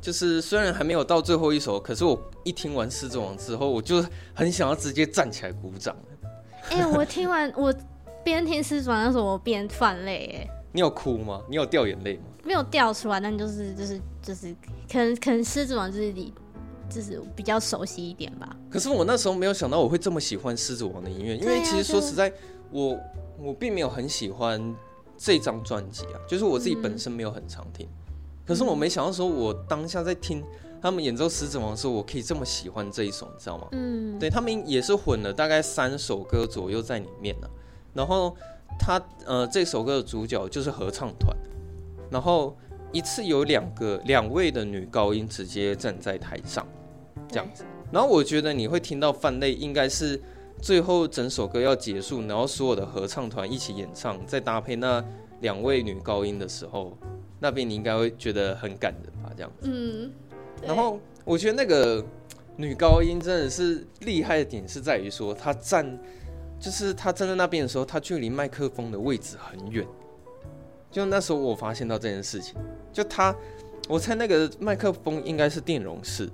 就是虽然还没有到最后一首，可是我一听完《狮子王》之后，我就很想要直接站起来鼓掌。哎、欸，我听完我边听《狮子王》的时候，我边泛泪。哎，你有哭吗？你有掉眼泪吗？没有掉出来，但就是就是就是，可能可能《狮子王》就是你就是比较熟悉一点吧。可是我那时候没有想到我会这么喜欢《狮子王》的音乐，因为其实说实在，我我并没有很喜欢。这张专辑啊，就是我自己本身没有很常听，嗯、可是我没想到说，我当下在听他们演奏《狮子王》的时候，我可以这么喜欢这一首，你知道吗？嗯，对他们也是混了大概三首歌左右在里面呢、啊。然后他呃，这首歌的主角就是合唱团，然后一次有两个两位的女高音直接站在台上，这样子。然后我觉得你会听到泛泪，应该是。最后整首歌要结束，然后所有的合唱团一起演唱，再搭配那两位女高音的时候，那边你应该会觉得很感人吧？这样子。嗯。然后我觉得那个女高音真的是厉害的点是在于说，她站，就是她站在那边的时候，她距离麦克风的位置很远。就那时候我发现到这件事情，就她，我猜那个麦克风应该是电容式的，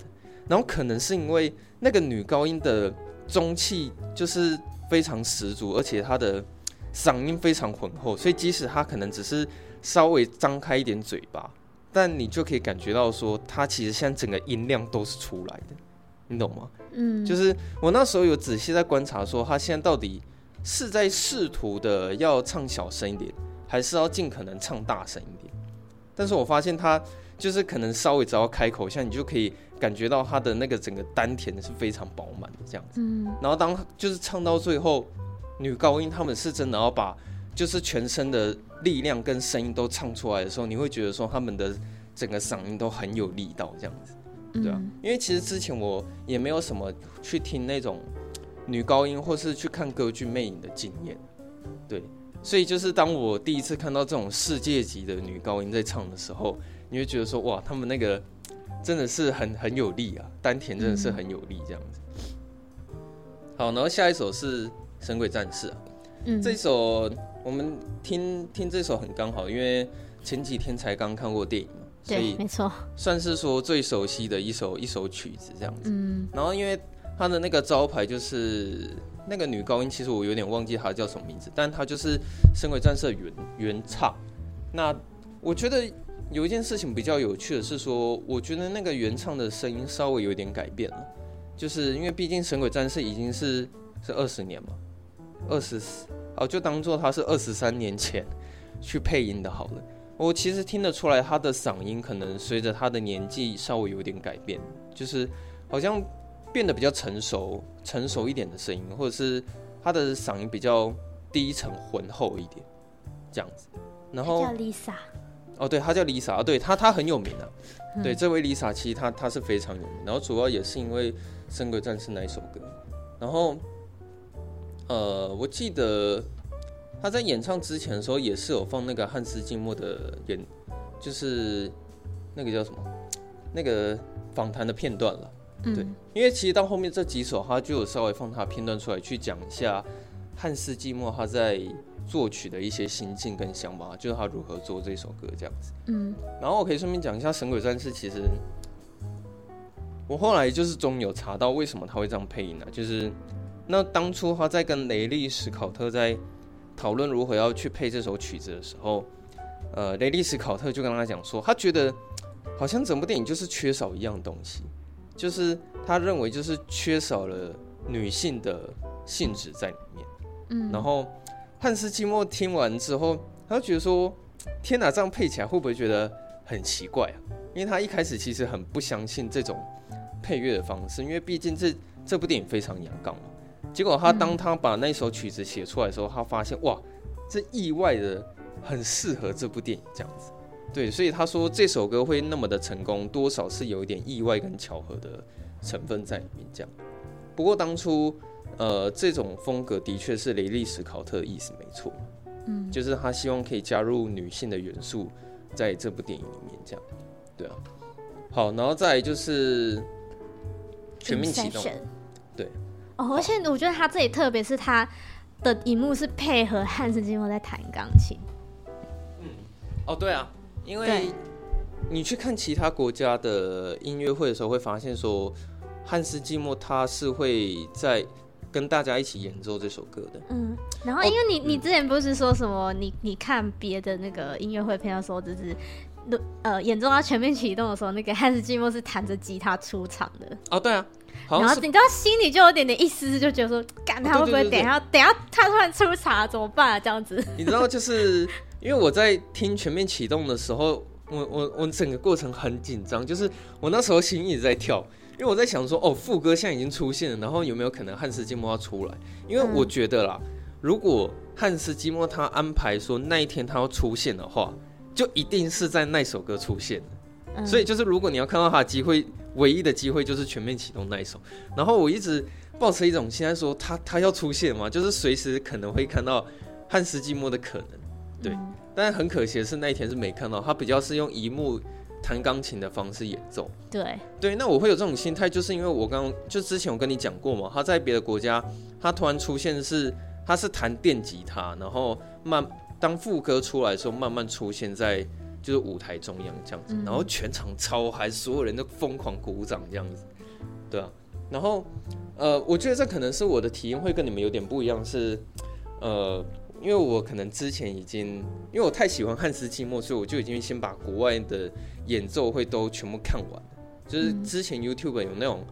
然后可能是因为那个女高音的。中气就是非常十足，而且她的嗓音非常浑厚，所以即使她可能只是稍微张开一点嘴巴，但你就可以感觉到说，他其实现在整个音量都是出来的，你懂吗？嗯，就是我那时候有仔细在观察，说他现在到底是在试图的要唱小声一点，还是要尽可能唱大声一点？但是我发现他就是可能稍微只要开口，一下你就可以。感觉到他的那个整个丹田是非常饱满的这样子，嗯，然后当就是唱到最后，女高音他们是真的要把就是全身的力量跟声音都唱出来的时候，你会觉得说他们的整个嗓音都很有力道这样子，对啊，因为其实之前我也没有什么去听那种女高音或是去看歌剧魅影的经验，对，所以就是当我第一次看到这种世界级的女高音在唱的时候，你会觉得说哇，他们那个。真的是很很有力啊，丹田真的是很有力这样子。嗯、好，然后下一首是《神鬼战士》啊，嗯，这首我们听听这首很刚好，因为前几天才刚看过电影嘛，所以没错，算是说最熟悉的一首一首曲子这样子。嗯，然后因为他的那个招牌就是那个女高音，其实我有点忘记她叫什么名字，但她就是《神鬼战士》原原唱。那我觉得。有一件事情比较有趣的是说，我觉得那个原唱的声音稍微有点改变了，就是因为毕竟《神鬼战士》已经是是二十年嘛，二十哦，就当做他是二十三年前去配音的好了。我其实听得出来，他的嗓音可能随着他的年纪稍微有点改变，就是好像变得比较成熟、成熟一点的声音，或者是他的嗓音比较低沉、浑厚一点，这样子。然后叫 Lisa。哦，对，她叫 Lisa 啊，对她，她很有名啊。嗯、对，这位 Lisa 其实她她是非常有名，然后主要也是因为《神鬼战士》那一首歌。然后，呃，我记得他在演唱之前的时候，也是有放那个汉斯季默的演，就是那个叫什么那个访谈的片段了。嗯、对，因为其实到后面这几首，他就有稍微放他片段出来，去讲一下汉斯季默他在。作曲的一些心境跟想法，就是他如何做这首歌这样子。嗯，然后我可以顺便讲一下《神鬼战士》，其实我后来就是终于有查到为什么他会这样配音呢、啊？就是那当初他在跟雷利·史考特在讨论如何要去配这首曲子的时候，呃，雷利·史考特就跟他讲说，他觉得好像整部电影就是缺少一样东西，就是他认为就是缺少了女性的性质在里面。嗯，然后。汉斯季默听完之后，他就觉得说：“天哪，这样配起来会不会觉得很奇怪啊？”因为他一开始其实很不相信这种配乐的方式，因为毕竟这这部电影非常阳刚嘛。结果他当他把那首曲子写出来的时候，他发现哇，这意外的很适合这部电影这样子。对，所以他说这首歌会那么的成功，多少是有一点意外跟巧合的成分在里面这样。不过当初。呃，这种风格的确是雷利·史考特的意思没错，嗯，就是他希望可以加入女性的元素在这部电影里面，这样，对啊。好，然后再就是全面启动，对。哦，而且我觉得他这里特别是他的荧幕是配合汉斯季默在弹钢琴，嗯，哦，对啊，因为你去看其他国家的音乐会的时候，会发现说，汉斯季默他是会在跟大家一起演奏这首歌的。嗯，然后因为你、哦、你之前不是说什么，你你看别的那个音乐会片的时候，就是呃演奏他全面启动的时候，那个汉斯季默是弹着吉他出场的。哦，对啊。然后你知道心里就有点点一丝丝，就觉得说，干他会不会等一下等一下他突然出场怎么办啊？这样子。你知道，就是因为我在听全面启动的时候，我我我整个过程很紧张，就是我那时候心一直在跳，因为我在想说，哦，副歌现在已经出现了，然后有没有可能汉斯季默要出来？因为我觉得啦，如果汉斯季默他安排说那一天他要出现的话，就一定是在那首歌出现。所以就是如果你要看到他的机会。唯一的机会就是全面启动那一首，然后我一直抱持一种现在说他他要出现嘛，就是随时可能会看到汉斯季默的可能，对。嗯、但是很可惜的是那一天是没看到，他比较是用一幕弹钢琴的方式演奏。对对，那我会有这种心态，就是因为我刚刚就之前我跟你讲过嘛，他在别的国家他突然出现是他是弹电吉他，然后慢当副歌出来的时候慢慢出现在。就是舞台中央这样子，然后全场超嗨，所有人都疯狂鼓掌这样子，对啊。然后，呃，我觉得这可能是我的体验会跟你们有点不一样，是，呃，因为我可能之前已经，因为我太喜欢汉斯季默，所以我就已经先把国外的演奏会都全部看完。就是之前 YouTube 有那种，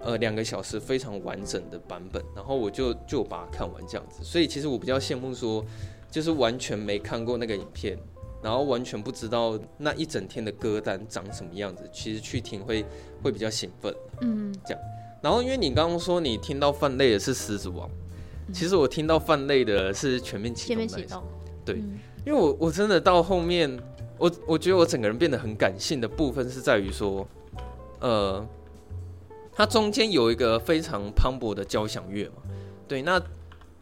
呃，两个小时非常完整的版本，然后我就就把它看完这样子。所以其实我比较羡慕说，就是完全没看过那个影片。然后完全不知道那一整天的歌单长什么样子，其实去听会会比较兴奋，嗯，这样。然后因为你刚刚说你听到泛泪的是《狮子王》，嗯，其实我听到泛泪的是全面启动。全面启动。对，嗯，因为我我真的到后面，我我觉得我整个人变得很感性的部分是在于说，呃，它中间有一个非常磅礴的交响乐嘛，对，那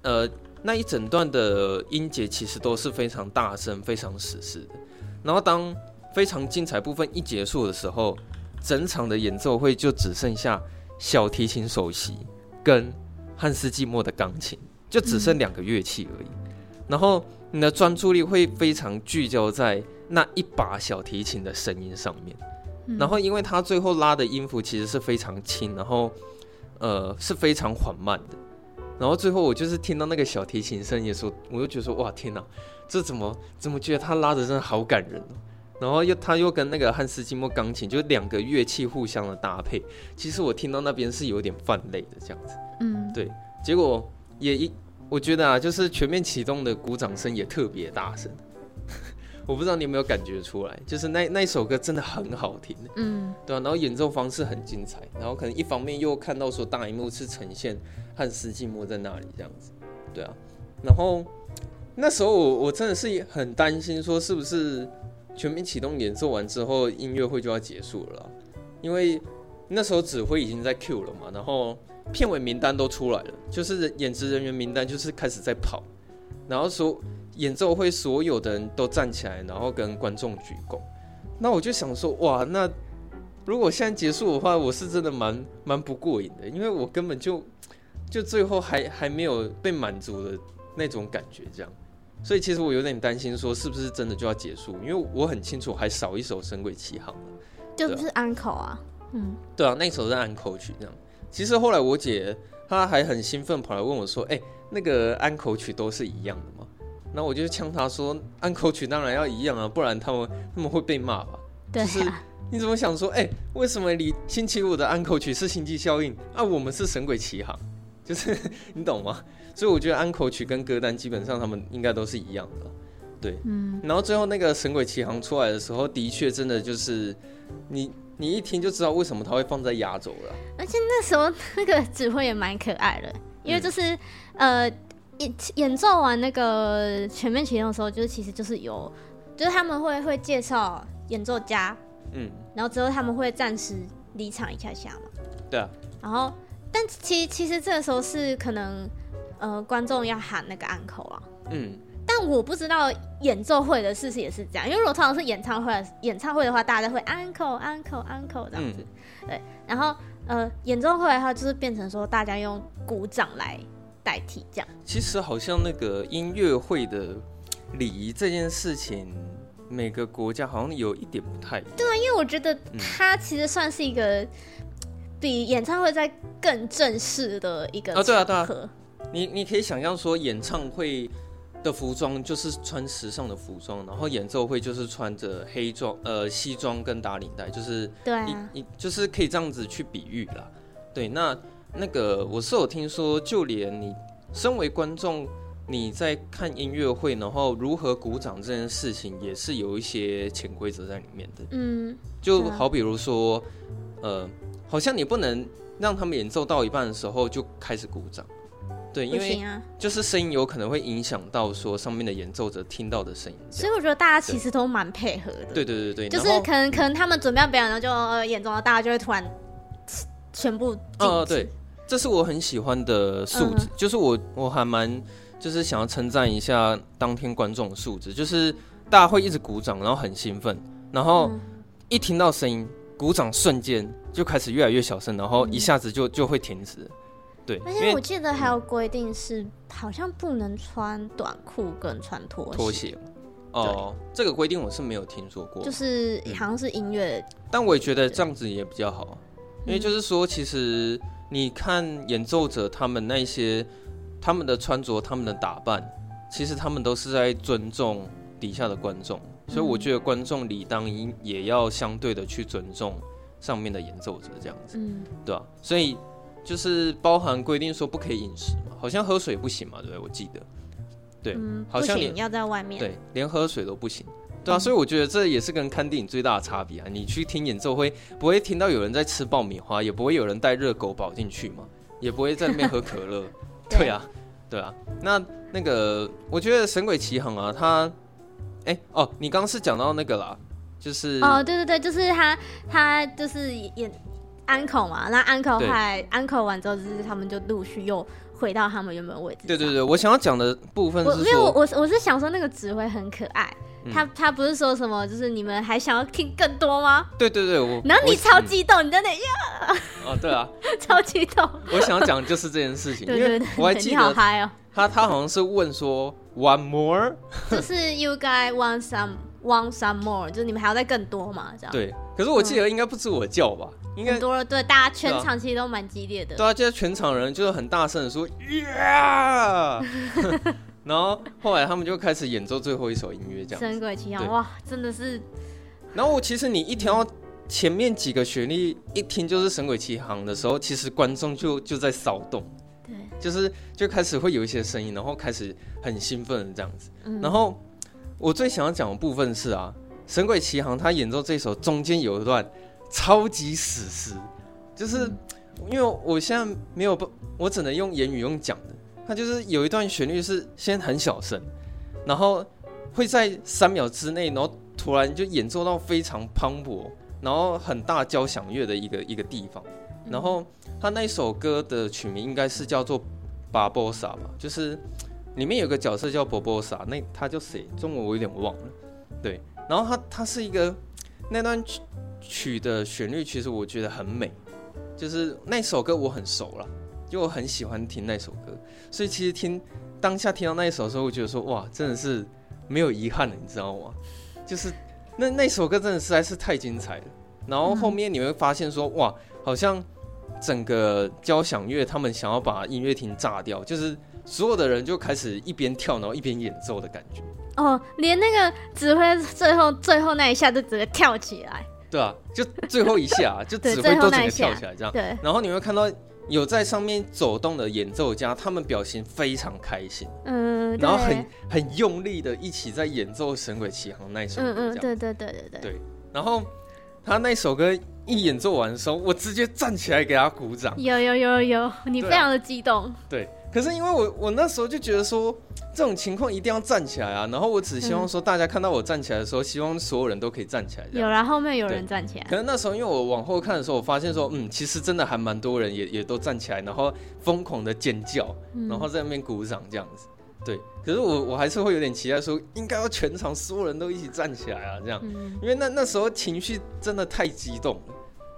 呃。那一整段的音节其实都是非常大声、非常史诗的。然后当非常精彩部分一结束的时候，整场的演奏会就只剩下小提琴首席跟汉斯季默的钢琴，就只剩两个乐器而已。然后你的专注力会非常聚焦在那一把小提琴的声音上面。然后因为他最后拉的音符其实是非常轻，然后呃是非常缓慢的。然后最后我就是听到那个小提琴声的时候，我就觉得说哇天哪，这怎么怎么觉得他拉的真的好感人哦。然后又他又跟那个汉斯季默钢琴，就两个乐器互相的搭配，其实我听到那边是有点泛泪的这样子。嗯，对。结果也一我觉得啊，就是全面启动的鼓掌声也特别大声。我不知道你有没有感觉出来，就是那那首歌真的很好听，嗯，对啊，然后演奏方式很精彩，然后可能一方面又看到说大荧幕是呈现汉斯季默在那里这样子，对啊，然后那时候我我真的是很担心说是不是全面启动演奏完之后音乐会就要结束了，因为那时候指挥已经在 Q 了嘛，然后片尾名单都出来了，就是演职人员名单就是开始在跑，然后说。演奏会所有的人都站起来，然后跟观众鞠躬。那我就想说，哇，那如果现在结束的话，我是真的蛮蛮不过瘾的，因为我根本就就最后还还没有被满足的那种感觉，这样。所以其实我有点担心，说是不是真的就要结束？因为我很清楚还少一首《神鬼奇航》就是安口啊，嗯，对啊，那首是安口曲这样。其实后来我姐她还很兴奋跑来问我说，哎、欸，那个安口曲都是一样的吗？那我就呛她说：“安口曲当然要一样啊，不然他们他们会被骂吧？对啊。就是你怎么想说？哎、欸，为什么你星期五的安口曲是星际效应啊？我们是神鬼奇航，就是你懂吗？所以我觉得安口曲跟歌单基本上他们应该都是一样的，对，嗯。然后最后那个神鬼奇航出来的时候，的确真的就是你你一听就知道为什么他会放在压轴了。而且那时候那个指挥也蛮可爱的，因为就是、嗯、呃。”演演奏完那个全面启动的时候，就是其实就是有，就是他们会会介绍演奏家，嗯，然后之后他们会暂时离场一下下嘛，对啊，然后但其其实这个时候是可能呃观众要喊那个安口啊，嗯，但我不知道演奏会的事情也是这样，因为如果通常是演唱会演唱会的话，大家会安可安可安可这样子，嗯、对，然后呃演奏会的话就是变成说大家用鼓掌来。代替这样，其实好像那个音乐会的礼仪这件事情，每个国家好像有一点不太一样。对啊，因为我觉得它其实算是一个比演唱会在更正式的一个啊，对啊，对啊。你你可以想象说，演唱会的服装就是穿时尚的服装，然后演奏会就是穿着黑装、呃西装跟打领带，就是对、啊，你你就是可以这样子去比喻啦。对，那那个我是有听说，就连你身为观众。你在看音乐会，然后如何鼓掌这件事情，也是有一些潜规则在里面的。嗯，就好比如说，呃，好像你不能让他们演奏到一半的时候就开始鼓掌，对，因为就是声音有可能会影响到说上面的演奏者听到的声音。所以我觉得大家其实都蛮配合的。对对对对，就是可能可能他们准备要表演，然后就演奏了，大家就会突然全部。哦，对，这是我很喜欢的素质，嗯、就是我我还蛮。就是想要称赞一下当天观众的素质，就是大家会一直鼓掌，然后很兴奋，然后一听到声音，鼓掌瞬间就开始越来越小声，然后一下子就就会停止。对，而且我记得还有规定是，好像不能穿短裤跟穿拖鞋。拖鞋哦，这个规定我是没有听说过。就是好像是音乐，但我也觉得这样子也比较好，因为就是说，其实你看演奏者他们那些。他们的穿着，他们的打扮，其实他们都是在尊重底下的观众，所以我觉得观众理当应也要相对的去尊重上面的演奏者，这样子，嗯，对吧？所以就是包含规定说不可以饮食嘛，好像喝水不行嘛，对不对？我记得，对，嗯、好像连要在外面，对，连喝水都不行，对啊，所以我觉得这也是跟看电影最大的差别啊。你去听演奏会，不会听到有人在吃爆米花，也不会有人带热狗堡进去嘛，也不会在那边喝可乐。对啊，对啊，那那个，我觉得《神鬼奇航》啊，他，哎、欸、哦，你刚刚是讲到那个啦，就是哦，对对对，就是他他就是演安可嘛，那安可还安可完之后，就是他们就陆续又回到他们原本位置。对对对，我想要讲的部分是说，因为我我我是想说那个指挥很可爱。他他不是说什么，就是你们还想要听更多吗？对对对，我。然后你超激动，你在那呀？哦，对啊，超激动。我想要讲的就是这件事情，对对对，我还记得。他他好像是问说 one more，就是 you guys want some want some more，就是你们还要再更多嘛？这样。对，可是我记得应该不止我叫吧？应该很多了，对，大家全场其实都蛮激烈的。对啊，就是全场人就是很大声的说 Yeah。然后后来他们就开始演奏最后一首音乐，这样。神鬼奇航，哇，真的是。然后我其实你一听到前面几个旋律，一听就是神鬼奇航的时候，其实观众就就在骚动，对，就是就开始会有一些声音，然后开始很兴奋的这样子。然后我最想要讲的部分是啊，神鬼奇航他演奏这首中间有一段超级史诗，就是因为我现在没有不，我只能用言语用讲的。他就是有一段旋律是先很小声，然后会在三秒之内，然后突然就演奏到非常磅礴，然后很大交响乐的一个一个地方。然后他那首歌的曲名应该是叫做巴波萨吧，就是里面有个角色叫波波萨，那他叫谁？中文我有点忘了。对，然后他他是一个那段曲曲的旋律，其实我觉得很美，就是那首歌我很熟了。因为我很喜欢听那首歌，所以其实听当下听到那一首的时候，我觉得说哇，真的是没有遗憾了，你知道吗？就是那那首歌真的实在是太精彩了。然后后面你会发现说哇，好像整个交响乐他们想要把音乐厅炸掉，就是所有的人就开始一边跳，然后一边演奏的感觉。哦，连那个指挥最后最后那一下都直接跳起来。对啊，就最后一下，就指挥都整个跳起来这样。对，然后你会看到。有在上面走动的演奏家，他们表情非常开心，嗯，然后很很用力的一起在演奏《神鬼奇航》那首歌，嗯嗯，对对对对对，对，然后他那首歌一演奏完的时候，我直接站起来给他鼓掌，有有有有，你非常的激动，对，可是因为我我那时候就觉得说。这种情况一定要站起来啊！然后我只希望说，大家看到我站起来的时候，嗯、希望所有人都可以站起来。有啦，后面有人站起来。可能那时候，因为我往后看的时候，我发现说，嗯，其实真的还蛮多人也也都站起来，然后疯狂的尖叫，然后在那边鼓掌这样子。嗯、对，可是我我还是会有点期待说，应该要全场所有人都一起站起来啊，这样，嗯、因为那那时候情绪真的太激动了。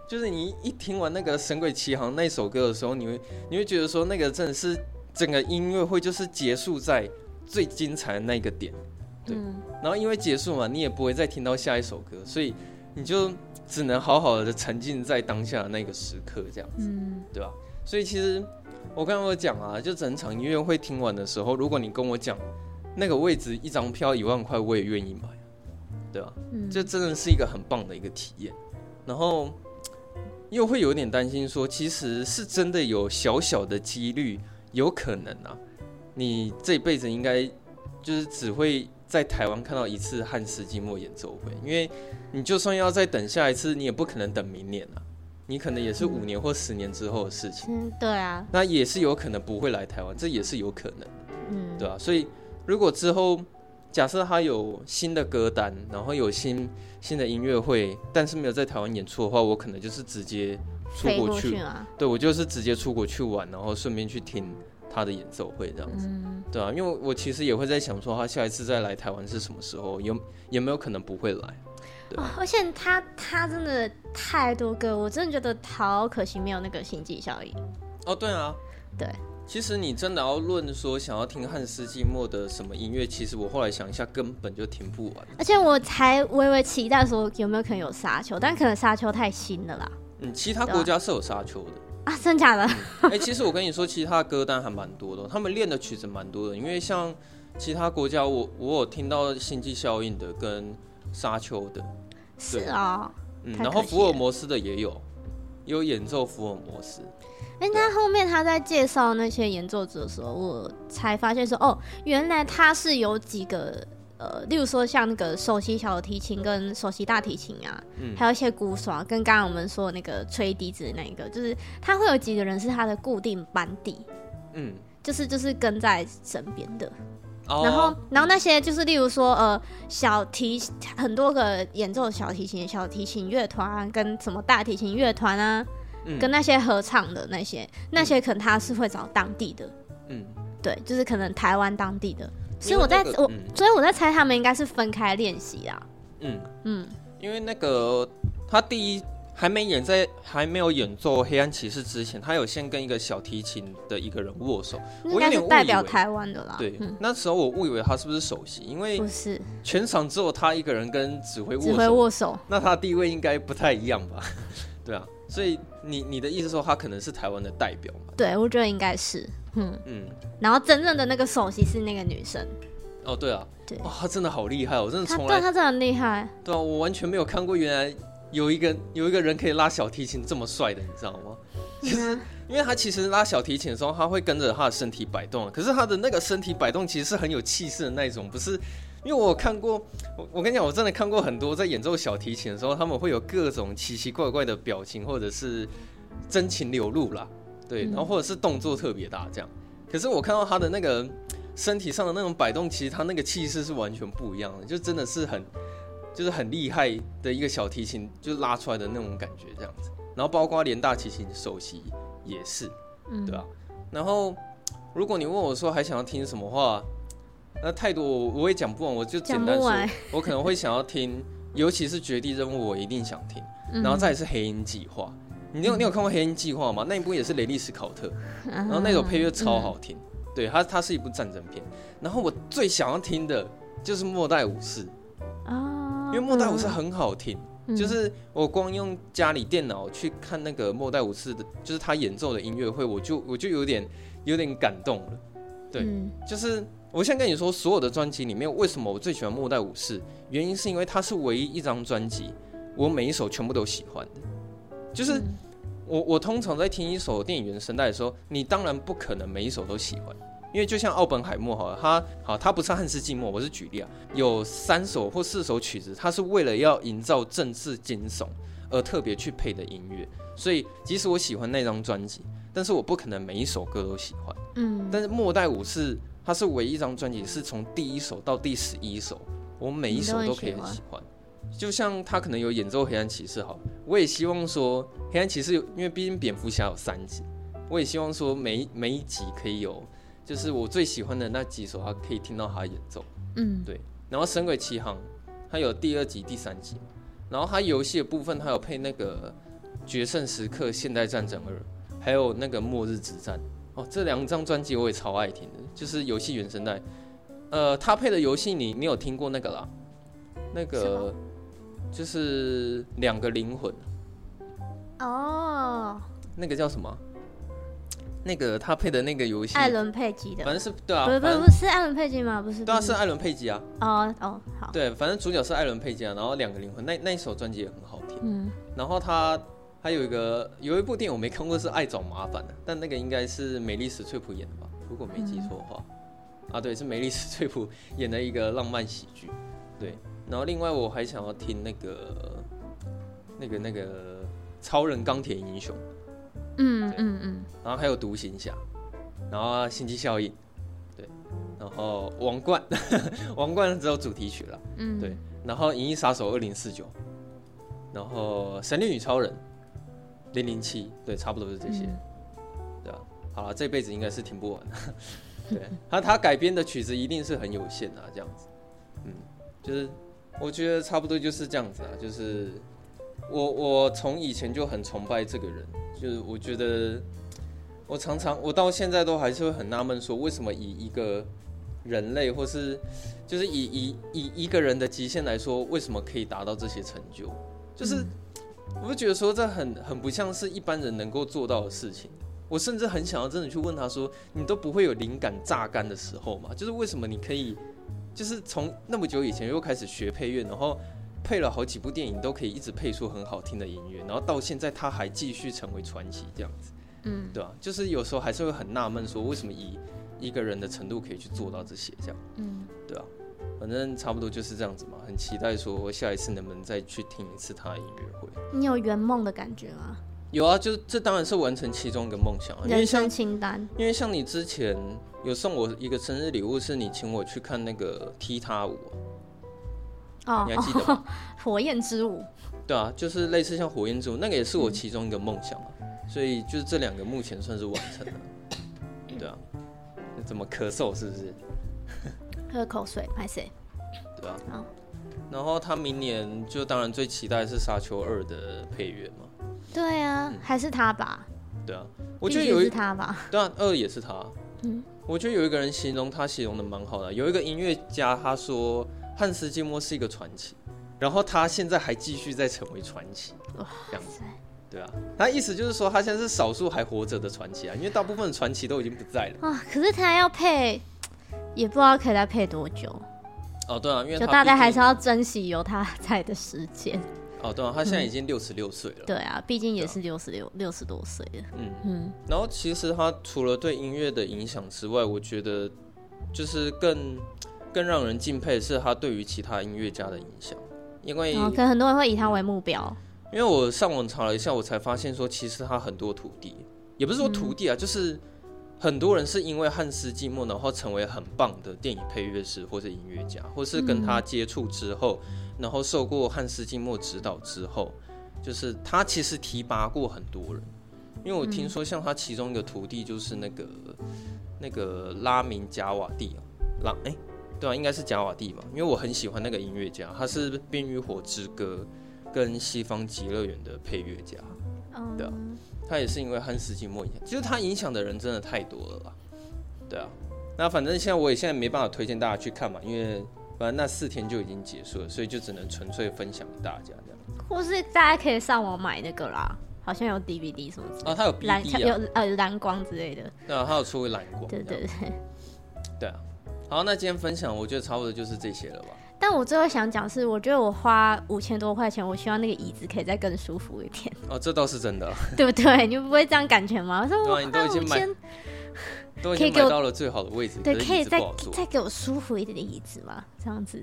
就是你一听完那个《神鬼奇航》那首歌的时候，你会你会觉得说，那个真的是整个音乐会就是结束在。最精彩的那个点，对，然后因为结束嘛，你也不会再听到下一首歌，所以你就只能好好的沉浸在当下的那个时刻，这样子，对吧？所以其实我刚刚有讲啊，就整场音乐会听完的时候，如果你跟我讲那个位置一张票一万块，我也愿意买，对吧？嗯这真的是一个很棒的一个体验。然后又会有点担心说，其实是真的有小小的几率，有可能啊，你这辈子应该就是只会。在台湾看到一次汉斯季默演奏会，因为你就算要再等下一次，你也不可能等明年啊，你可能也是五年或十年之后的事情。嗯，对啊，那也是有可能不会来台湾，这也是有可能，嗯，对啊？所以如果之后假设他有新的歌单，然后有新新的音乐会，但是没有在台湾演出的话，我可能就是直接出国去，对，我就是直接出国去玩，然后顺便去听。他的演奏会这样子，嗯、对啊，因为我其实也会在想说，他下一次再来台湾是什么时候？有有没有可能不会来？哦，而且他他真的太多歌，我真的觉得好可惜，没有那个星际效应。哦，对啊，对。其实你真的要论说想要听汉斯季默的什么音乐，其实我后来想一下，根本就听不完。而且我才微微期待说有没有可能有沙丘，但可能沙丘太新了啦。嗯，其他国家是有沙丘的。啊，真假的？哎、嗯欸，其实我跟你说，其他的歌单还蛮多的，他们练的曲子蛮多的。因为像其他国家我，我我有听到星际效应的跟沙丘的，是啊、哦，嗯，然后福尔摩斯的也有，有演奏福尔摩斯。哎、欸，那后面他在介绍那些演奏者的时候，我才发现说，哦，原来他是有几个。呃，例如说像那个首席小提琴跟首席大提琴啊，嗯、还有一些鼓手，跟刚刚我们说的那个吹笛子的那一个，就是他会有几个人是他的固定班底，嗯，就是就是跟在身边的，哦、然后然后那些就是例如说呃小提很多个演奏小提琴小提琴乐团跟什么大提琴乐团啊，嗯、跟那些合唱的那些那些可能他是会找当地的，嗯，对，就是可能台湾当地的。所以我在、那个、我，嗯、所以我在猜他们应该是分开练习啊。嗯。嗯，因为那个他第一还没演在还没有演奏《黑暗骑士》之前，他有先跟一个小提琴的一个人握手。应该是代表台湾的啦。对，嗯、那时候我误以为他是不是首席，因为不是全场只有他一个人跟指挥握手。指挥握手，那他的地位应该不太一样吧？对啊，所以你你的意思说他可能是台湾的代表嘛？对，我觉得应该是。嗯嗯，然后真正的那个首席是那个女生。哦，对啊，对，哇，她真的好厉害，我真的从来，对，他真的很厉害。对啊，我完全没有看过，原来有一个有一个人可以拉小提琴这么帅的，你知道吗？其实，因为他其实拉小提琴的时候，他会跟着他的身体摆动，可是他的那个身体摆动其实是很有气势的那种，不是？因为我看过，我我跟你讲，我真的看过很多在演奏小提琴的时候，他们会有各种奇奇怪怪的表情，或者是真情流露啦。对，然后或者是动作特别大这样，可是我看到他的那个身体上的那种摆动，其实他那个气势是完全不一样的，就真的是很，就是很厉害的一个小提琴就拉出来的那种感觉这样子。然后包括连大提琴首席也是，对吧？然后如果你问我说还想要听什么话，那太多我我也讲不完，我就简单说，我可能会想要听，尤其是绝地任务，我一定想听，然后再是黑鹰计划。你有你有看过《黑鹰计划》吗？那一部也是雷利斯考特，然后那首配乐超好听，对，它它是一部战争片。然后我最想要听的就是《末代武士》因为《末代武士》很好听，就是我光用家里电脑去看那个《末代武士》的，就是他演奏的音乐会，我就我就有点有点感动了。对，就是我现在跟你说，所有的专辑里面，为什么我最喜欢《末代武士》？原因是因为它是唯一一张专辑，我每一首全部都喜欢的，就是。我我通常在听一首电影原声带的时候，你当然不可能每一首都喜欢，因为就像奥本海默哈，他好他不是汉斯季默，我是举例啊，有三首或四首曲子，他是为了要营造政治惊悚而特别去配的音乐，所以即使我喜欢那张专辑，但是我不可能每一首歌都喜欢，嗯，但是末代武士它是唯一一张专辑是从第一首到第十一首，我每一首都可以很喜欢。就像他可能有演奏黑暗骑士哈，我也希望说黑暗骑士，因为毕竟蝙蝠侠有三集，我也希望说每每一集可以有，就是我最喜欢的那几首，他可以听到他演奏，嗯，对。然后神鬼奇航，他有第二集、第三集，然后他游戏的部分，他有配那个决胜时刻、现代战争二，还有那个末日之战，哦，这两张专辑我也超爱听的，就是游戏原声带。呃，他配的游戏你你有听过那个啦？那个就是两个灵魂。哦。那个叫什么？那个他配的那个游戏，艾伦佩吉的，反正是对啊，不不不是艾伦佩吉吗？不是，对啊，是艾伦佩吉啊。哦哦，好。对，反正主角是艾伦佩吉啊，然后两个灵魂，那那一首专辑也很好听。嗯。然后他还有一个有一部电影我没看过，是《爱找麻烦》的，但那个应该是美丽史翠普演的吧？如果没记错的话。嗯、啊，对，是美丽史翠普演的一个浪漫喜剧。对。然后另外我还想要听那个那个那个超人钢铁英雄。嗯嗯嗯，然后还有独行侠，然后星际效应，对，然后王冠，王冠只有主题曲了，嗯，对，然后银翼杀手二零四九，然后神力女超人零零七，对，差不多是这些，嗯、对啊，好了，这辈子应该是听不完的，对，他他改编的曲子一定是很有限的，这样子，嗯，就是我觉得差不多就是这样子啊，就是我我从以前就很崇拜这个人。就是我觉得，我常常我到现在都还是会很纳闷，说为什么以一个人类，或是就是以以以一个人的极限来说，为什么可以达到这些成就？就是我就觉得说这很很不像是一般人能够做到的事情。我甚至很想要真的去问他说：“你都不会有灵感榨干的时候吗？就是为什么你可以，就是从那么久以前又开始学配乐，然后。”配了好几部电影，都可以一直配出很好听的音乐，然后到现在他还继续成为传奇这样子，嗯，对吧？就是有时候还是会很纳闷，说为什么以一个人的程度可以去做到这些这样，嗯，对啊，反正差不多就是这样子嘛，很期待说下一次能不能再去听一次他的音乐会。你有圆梦的感觉吗？有啊，就是这当然是完成其中一个梦想啊，人生清单。因为像你之前有送我一个生日礼物，是你请我去看那个踢踏舞。哦，你还记得吗？火焰之舞，对啊，就是类似像火焰之舞，那个也是我其中一个梦想啊。嗯、所以就是这两个目前算是完成了。对啊，怎么咳嗽是不是？喝口水，拍谁？对啊。好然后他明年就当然最期待是《沙丘二》的配乐嘛。对啊，嗯、还是他吧。对啊，我觉得有一他吧。对啊，二也是他。嗯，我觉得有一个人形容他形容的蛮好的，有一个音乐家他说。汉斯季默是一个传奇，然后他现在还继续在成为传奇，哇，这样子，对啊，他意思就是说他现在是少数还活着的传奇啊，因为大部分的传奇都已经不在了啊。可是他要配，也不知道可以再配多久。哦，对啊，因为就大家还是要珍惜有他 在的时间。哦，对啊，他现在已经六十六岁了。对啊，毕竟也是六十六六十多岁了。嗯嗯。然后其实他除了对音乐的影响之外，我觉得就是更。更让人敬佩的是他对于其他音乐家的影响，因为可能很多人会以他为目标。因为我上网查了一下，我才发现说，其实他很多徒弟，也不是说徒弟啊，嗯、就是很多人是因为汉斯季默，然后成为很棒的电影配乐师或者音乐家，或是跟他接触之后，嗯、然后受过汉斯季默指导之后，就是他其实提拔过很多人。因为我听说，像他其中一个徒弟就是那个、嗯、那个拉明贾瓦蒂啊，拉哎。欸对啊，应该是贾瓦蒂吧，因为我很喜欢那个音乐家，他是《冰与火之歌》跟《西方极乐园》的配乐家。嗯，对啊，他也是因为汉斯季默影响，就是他影响的人真的太多了啦。对啊，那反正现在我也现在没办法推荐大家去看嘛，因为反正那四天就已经结束了，所以就只能纯粹分享给大家这样。或是大家可以上网买那个啦，好像有 DVD 什么之类的。啊，他有蓝有呃蓝光之类的。对啊，他有出蓝光。对对对。对啊。好，那今天分享我觉得差不多就是这些了吧。但我最后想讲是，我觉得我花五千多块钱，我希望那个椅子可以再更舒服一点。哦，这倒是真的，对不对？你不会这样感觉吗？我说我花五千，都已经买到了最好的位置，对，可以再再给我舒服一点的椅子吗？这样子，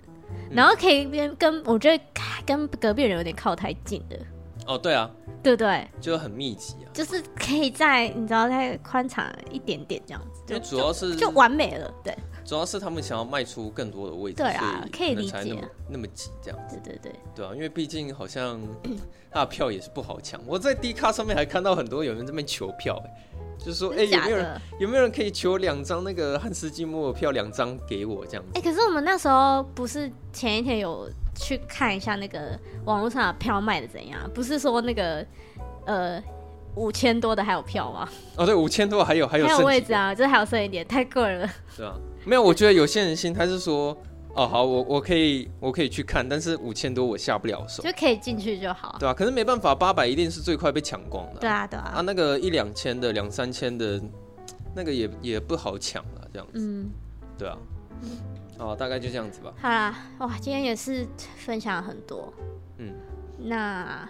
然后可以跟跟我觉得跟隔壁人有点靠太近的。哦，对啊，对不对，就很密集啊，就是可以再你知道再宽敞一点点这样子，因为主要是就完美了，对。主要是他们想要卖出更多的位置，对啊，可以理解，那么挤这样子，对对对，对啊，因为毕竟好像 他的票也是不好抢。我在 D 卡上面还看到很多有人在那边求票，哎，就是说，哎，有没有人有没有人可以求两张那个汉斯季默的票，两张给我这样子？哎，可是我们那时候不是前一天有去看一下那个网络上的票卖的怎样？不是说那个呃。五千多的还有票吗？哦，对，五千多还有还有还有位置啊，就是还有剩一点，太贵了。对啊，没有，我觉得有些人心态是说，哦，好，我我可以我可以去看，但是五千多我下不了手，就可以进去就好，对啊，可是没办法，八百一定是最快被抢光的，对啊对啊，啊那个一两千的两三千的，那个也也不好抢了，这样子，嗯，对啊，哦，大概就这样子吧。好啦，哇，今天也是分享了很多，嗯，那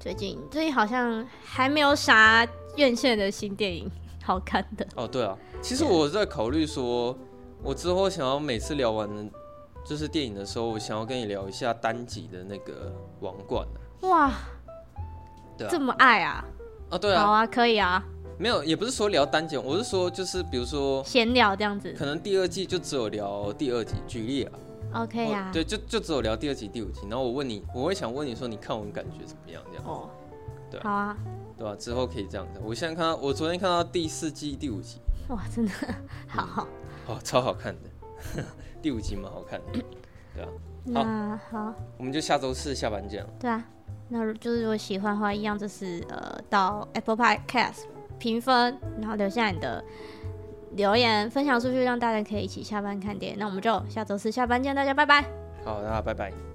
最近最近好像还没有啥院线的新电影。好看的哦，对啊，其实我在考虑说，我之后想要每次聊完就是电影的时候，我想要跟你聊一下单集的那个王冠哇，对啊，这么爱啊？啊，对啊，好啊，可以啊。没有，也不是说聊单集，我是说就是比如说闲聊这样子。可能第二季就只有聊第二集，举例啊。OK 啊。对，就就只有聊第二集、第五集，然后我问你，我会想问你说，你看完感觉怎么样？这样。哦。对。好啊。对吧、啊？之后可以这样子。我现在看到，我昨天看到第四季第五集，哇，真的好好、嗯、哦，超好看的，第五集蛮好看的，对啊。那好，好我们就下周四下班见。对啊，那就是如果喜欢的话，一样就是呃，到 Apple Podcast 评分，然后留下你的留言，分享出去，让大家可以一起下班看电影。那我们就下周四下班见，大家拜拜。好，大家拜拜。